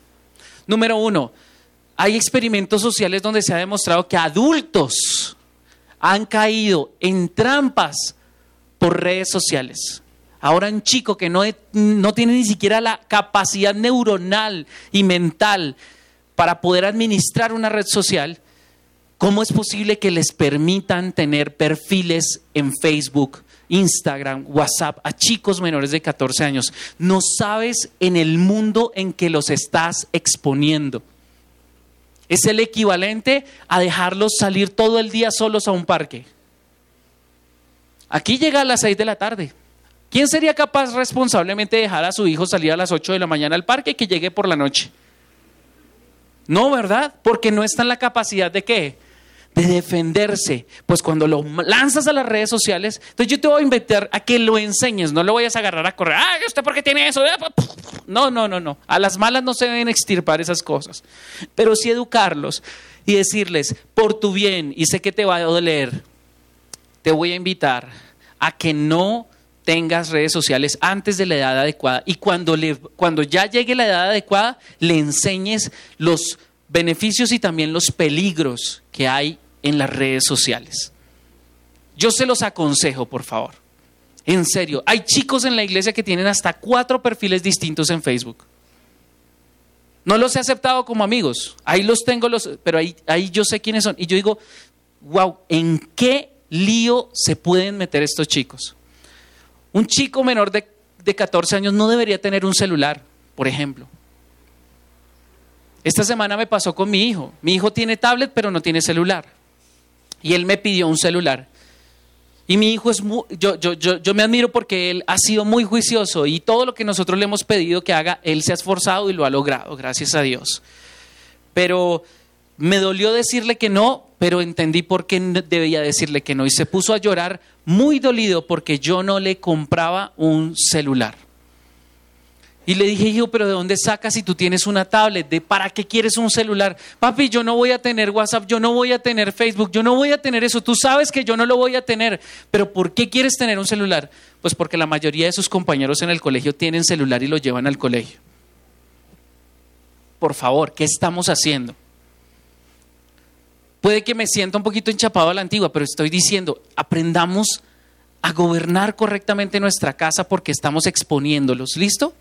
Número uno, hay experimentos sociales donde se ha demostrado que adultos han caído en trampas por redes sociales. Ahora un chico que no, no tiene ni siquiera la capacidad neuronal y mental para poder administrar una red social, ¿cómo es posible que les permitan tener perfiles en Facebook, Instagram, WhatsApp a chicos menores de 14 años. No sabes en el mundo en que los estás exponiendo. Es el equivalente a dejarlos salir todo el día solos a un parque. Aquí llega a las 6 de la tarde. ¿Quién sería capaz responsablemente de dejar a su hijo salir a las 8 de la mañana al parque y que llegue por la noche? No, ¿verdad? Porque no está en la capacidad de qué? de defenderse. Pues cuando lo lanzas a las redes sociales, entonces yo te voy a invitar a que lo enseñes, no lo vayas a agarrar a correr. Ah, ¿usted por qué tiene eso? No, no, no, no. A las malas no se deben extirpar esas cosas. Pero sí educarlos y decirles, por tu bien, y sé que te va a doler, te voy a invitar a que no tengas redes sociales antes de la edad adecuada y cuando, le, cuando ya llegue la edad adecuada le enseñes los beneficios y también los peligros que hay en las redes sociales. Yo se los aconsejo, por favor. En serio, hay chicos en la iglesia que tienen hasta cuatro perfiles distintos en Facebook. No los he aceptado como amigos. Ahí los tengo, los, pero ahí, ahí yo sé quiénes son. Y yo digo, wow, ¿en qué lío se pueden meter estos chicos? Un chico menor de, de 14 años no debería tener un celular, por ejemplo. Esta semana me pasó con mi hijo. Mi hijo tiene tablet pero no tiene celular. Y él me pidió un celular. Y mi hijo es muy, yo, yo, yo, yo me admiro porque él ha sido muy juicioso y todo lo que nosotros le hemos pedido que haga, él se ha esforzado y lo ha logrado, gracias a Dios. Pero me dolió decirle que no, pero entendí por qué debía decirle que no. Y se puso a llorar muy dolido porque yo no le compraba un celular. Y le dije, hijo, pero ¿de dónde sacas si tú tienes una tablet? ¿De para qué quieres un celular? Papi, yo no voy a tener WhatsApp, yo no voy a tener Facebook, yo no voy a tener eso. Tú sabes que yo no lo voy a tener. Pero ¿por qué quieres tener un celular? Pues porque la mayoría de sus compañeros en el colegio tienen celular y lo llevan al colegio. Por favor, ¿qué estamos haciendo? Puede que me sienta un poquito enchapado a la antigua, pero estoy diciendo, aprendamos a gobernar correctamente nuestra casa porque estamos exponiéndolos. ¿Listo?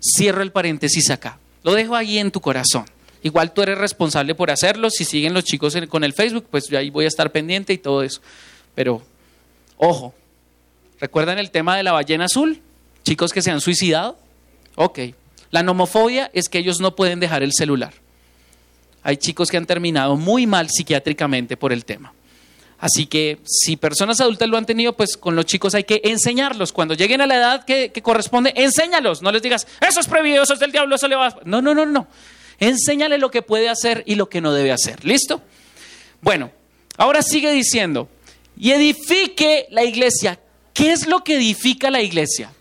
Cierro el paréntesis acá. Lo dejo ahí en tu corazón. Igual tú eres responsable por hacerlo. Si siguen los chicos con el Facebook, pues yo ahí voy a estar pendiente y todo eso. Pero, ojo, ¿recuerdan el tema de la ballena azul? Chicos que se han suicidado. Ok. La nomofobia es que ellos no pueden dejar el celular. Hay chicos que han terminado muy mal psiquiátricamente por el tema. Así que si personas adultas lo han tenido, pues con los chicos hay que enseñarlos. Cuando lleguen a la edad que, corresponde, enséñalos. No les digas, eso es prohibido, eso es del diablo, eso le va a... No, no, no, no. Enséñale lo que puede hacer y lo que no debe hacer. ¿Listo? Bueno, ahora sigue diciendo, y edifique la iglesia. ¿Qué es lo que edifica la iglesia?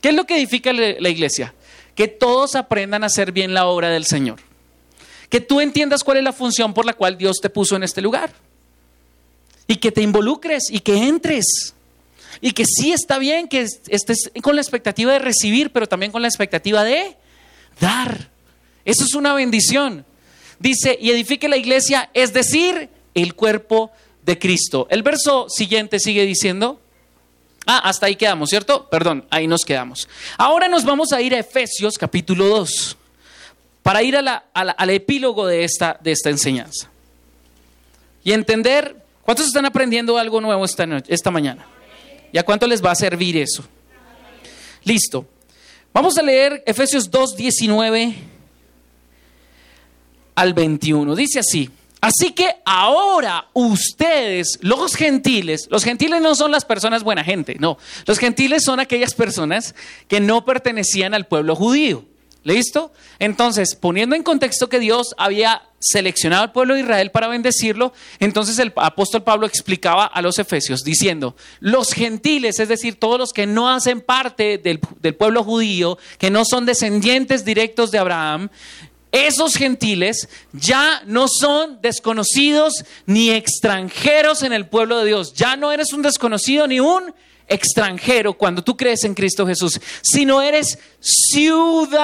¿Qué es lo que edifica la iglesia? Que todos aprendan a hacer bien la obra del Señor. Que tú entiendas cuál es la función por la cual Dios te puso en este lugar y que te involucres y que entres. Y que sí está bien que estés con la expectativa de recibir, pero también con la expectativa de dar. Eso es una bendición. Dice, y edifique la iglesia, es decir, el cuerpo de Cristo. El verso siguiente sigue diciendo, ah, hasta ahí quedamos, ¿cierto? Perdón, ahí nos quedamos. Ahora nos vamos a ir a Efesios capítulo 2, para ir al epílogo de esta, de esta enseñanza. Y entender ¿Cuántos están aprendiendo algo nuevo esta, esta mañana? ¿Y a cuánto les va a servir eso? Listo. Vamos a leer Efesios 2, 19 al 21. Dice así. Así que ahora ustedes, los gentiles, los gentiles no son las personas buena gente, no. Los gentiles son aquellas personas que no pertenecían al pueblo judío. ¿Listo? Entonces, poniendo en contexto que Dios había seleccionado al pueblo de Israel para bendecirlo, entonces el apóstol Pablo explicaba a los efesios diciendo, los gentiles, es decir, todos los que no hacen parte del, del pueblo judío, que no son descendientes directos de Abraham, esos gentiles ya no son desconocidos ni extranjeros en el pueblo de Dios. Ya no eres un desconocido ni un extranjero cuando tú crees en Cristo Jesús, sino eres ciudadano.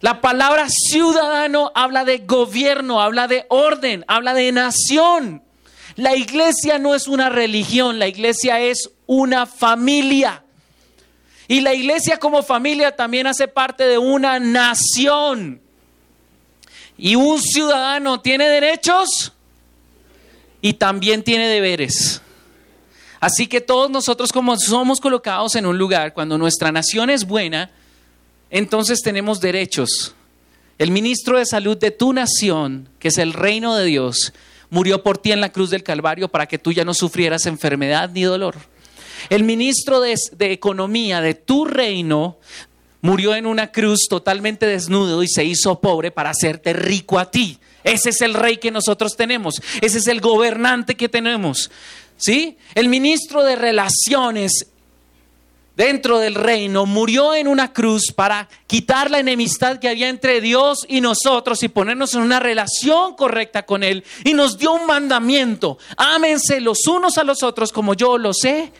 La palabra ciudadano habla de gobierno, habla de orden, habla de nación. La iglesia no es una religión, la iglesia es una familia. Y la iglesia como familia también hace parte de una nación. Y un ciudadano tiene derechos y también tiene deberes. Así que todos nosotros como somos colocados en un lugar, cuando nuestra nación es buena, entonces tenemos derechos. El ministro de salud de tu nación, que es el reino de Dios, murió por ti en la cruz del Calvario para que tú ya no sufrieras enfermedad ni dolor. El ministro de, de Economía de tu reino murió en una cruz totalmente desnudo y se hizo pobre para hacerte rico a ti. Ese es el rey que nosotros tenemos. Ese es el gobernante que tenemos. ¿Sí? El ministro de Relaciones dentro del reino murió en una cruz para quitar la enemistad que había entre Dios y nosotros y ponernos en una relación correcta con Él. Y nos dio un mandamiento. Ámense los unos a los otros como yo los he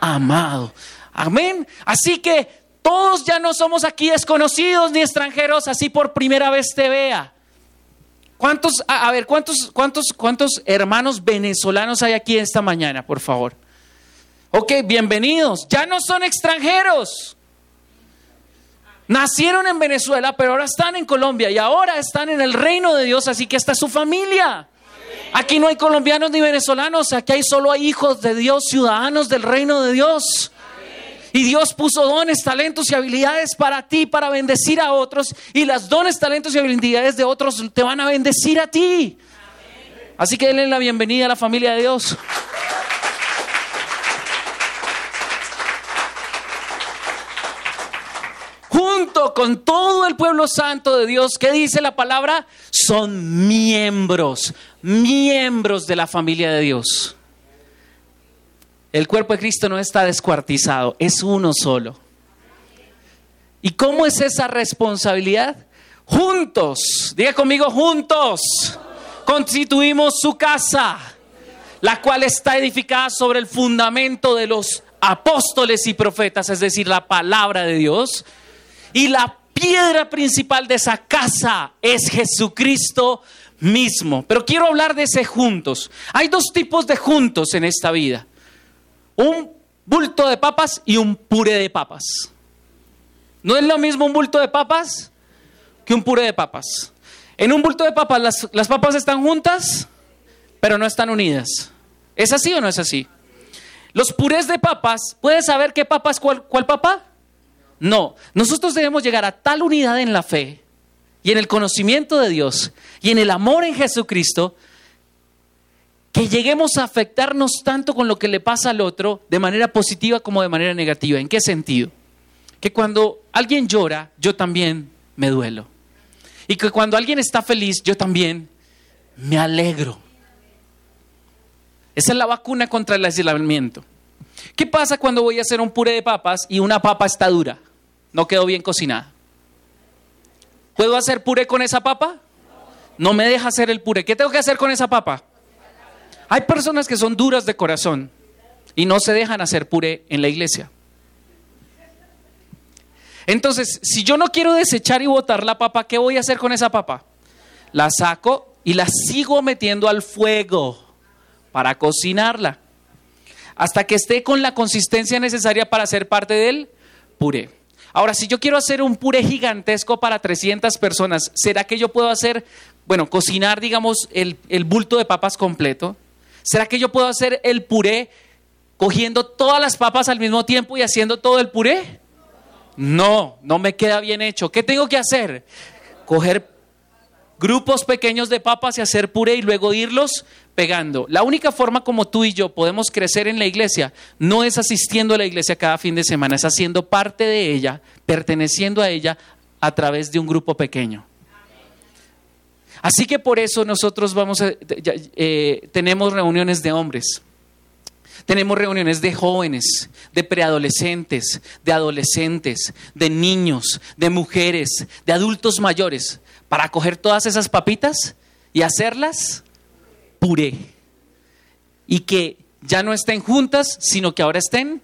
amado. Amén. Así que todos ya no somos aquí desconocidos ni extranjeros, así por primera vez te vea. ¿Cuántos, a, ver, cuántos, cuántos, cuántos hermanos venezolanos hay aquí esta mañana, por favor? Ok, bienvenidos. Ya no son extranjeros. Nacieron en Venezuela, pero ahora están en Colombia y ahora están en el reino de Dios, así que esta es su familia. Aquí no hay colombianos ni venezolanos, aquí hay solo hijos de Dios, ciudadanos del reino de Dios. Y Dios puso dones, talentos y habilidades para ti, para bendecir a otros. Y las dones, talentos y habilidades de otros te van a bendecir a ti. Así que denle la bienvenida a la familia de Dios. Junto con todo el pueblo santo de Dios, ¿qué dice la palabra? Son miembros, miembros de la familia de Dios. El cuerpo de Cristo no está descuartizado, es uno solo. ¿Y cómo es esa responsabilidad? Juntos, diga conmigo, juntos, constituimos su casa, la cual está edificada sobre el fundamento de los apóstoles y profetas, es decir, la palabra de Dios. Y la piedra principal de esa casa es Jesucristo mismo. Pero quiero hablar de ese juntos. Hay dos tipos de juntos en esta vida un bulto de papas y un puré de papas. No es lo mismo un bulto de papas que un puré de papas. En un bulto de papas las, papas están juntas, pero no están unidas. ¿Es así o no es así? Los purés de papas, ¿puedes saber qué papa es cuál, cuál papa? No, nosotros debemos llegar a tal unidad en la fe y en el conocimiento de Dios y en el amor en Jesucristo que lleguemos a afectarnos tanto con lo que le pasa al otro de manera positiva como de manera negativa. ¿En qué sentido? Que cuando alguien llora, yo también me duelo. Y que cuando alguien está feliz, yo también me alegro. Esa es la vacuna contra el aislamiento. ¿Qué pasa cuando voy a hacer un puré de papas y una papa está dura? No quedó bien cocinada. ¿Puedo hacer puré con esa papa? No me deja hacer el puré. ¿Qué tengo que hacer con esa papa? Hay personas que son duras de corazón y no se dejan hacer puré en la iglesia. Entonces, si yo no quiero desechar y botar la papa, ¿qué voy a hacer con esa papa? La saco y la sigo metiendo al fuego para cocinarla hasta que esté con la consistencia necesaria para ser parte del puré. Ahora, si yo quiero hacer un puré gigantesco para 300 personas, ¿será que yo puedo hacer, bueno, cocinar, digamos, el, el bulto de papas completo? ¿Será que yo puedo hacer el puré cogiendo todas las papas al mismo tiempo y haciendo todo el puré? No, no me queda bien hecho. ¿Qué tengo que hacer? Coger grupos pequeños de papas y hacer puré y luego irlos pegando. La única forma como tú y yo podemos crecer en la iglesia no es asistiendo a la iglesia cada fin de semana, es haciendo parte de ella, perteneciendo a ella a través de un grupo pequeño. Así que por eso nosotros vamos a, eh, tenemos reuniones de hombres. Tenemos reuniones de jóvenes, de preadolescentes, de adolescentes, de niños, de mujeres, de adultos mayores, para coger todas esas papitas y hacerlas puré. Y que ya no estén juntas, sino que ahora estén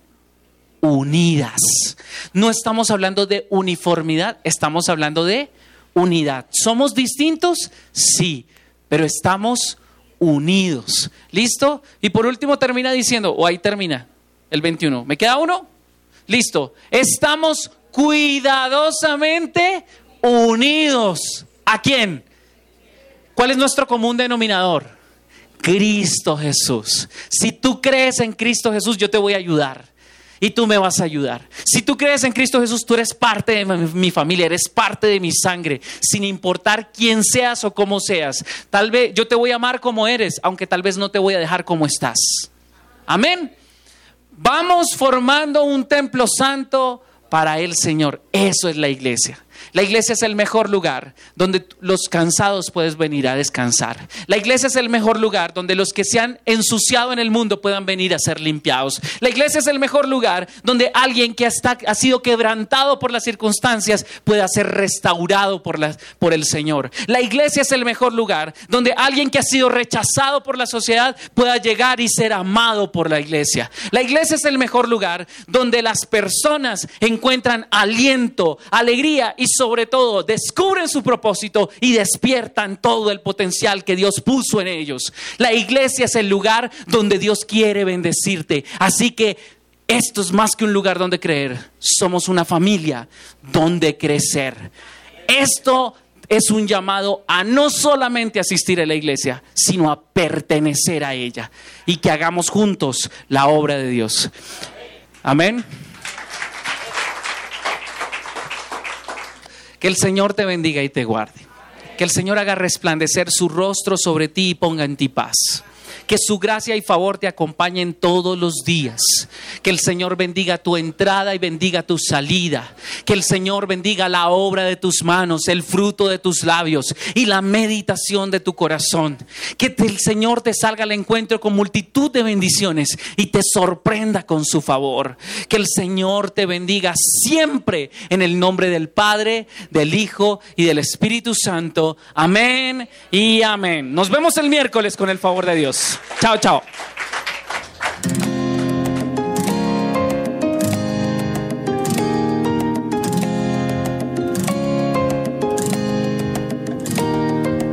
unidas. No estamos hablando de uniformidad, estamos hablando de unidad. ¿Somos distintos? Sí, pero estamos unidos. ¿Listo? Y por último termina diciendo, o ahí termina el 21. ¿Me queda uno? Listo. Estamos cuidadosamente unidos. ¿A quién? ¿Cuál es nuestro común denominador? Cristo Jesús. Si tú crees en Cristo Jesús, yo te voy a ayudar y tú me vas a ayudar. Si tú crees en Cristo Jesús, tú eres parte de mi familia, eres parte de mi sangre, sin importar quién seas o cómo seas. Tal vez yo te voy a amar como eres, aunque tal vez no te voy a dejar como estás. Amén. Vamos formando un templo santo para el Señor. Eso es la iglesia. La iglesia es el mejor lugar donde los cansados puedes venir a descansar. La iglesia es el mejor lugar donde los que se han ensuciado en el mundo puedan venir a ser limpiados. La iglesia es el mejor lugar donde alguien que ha sido quebrantado por las circunstancias pueda ser restaurado por, por el Señor. La iglesia es el mejor lugar donde alguien que ha sido rechazado por la sociedad pueda llegar y ser amado por la iglesia. La iglesia es el mejor lugar donde las personas encuentran aliento, alegría y sobre todo descubren su propósito y despiertan todo el potencial que Dios puso en ellos. La iglesia es el lugar donde Dios quiere bendecirte. Así que esto es más que un lugar donde creer. Somos una familia donde crecer. Esto es un llamado a no solamente asistir a la iglesia, sino a pertenecer a ella y que hagamos juntos la obra de Dios. Amén. Que el Señor te bendiga y te guarde. Que el Señor haga resplandecer su rostro sobre ti y ponga en ti paz. Que su gracia y favor te acompañen todos los días. Que el Señor bendiga tu entrada y bendiga tu salida. Que el Señor bendiga la obra de tus manos, el fruto de tus labios y la meditación de tu corazón. Que el Señor te salga al encuentro con multitud de bendiciones y te sorprenda con su favor. Que el Señor te bendiga siempre en el nombre del Padre, del Hijo y del Espíritu Santo. Amén y amén. Nos vemos el miércoles con el favor de Dios. Chao, chao.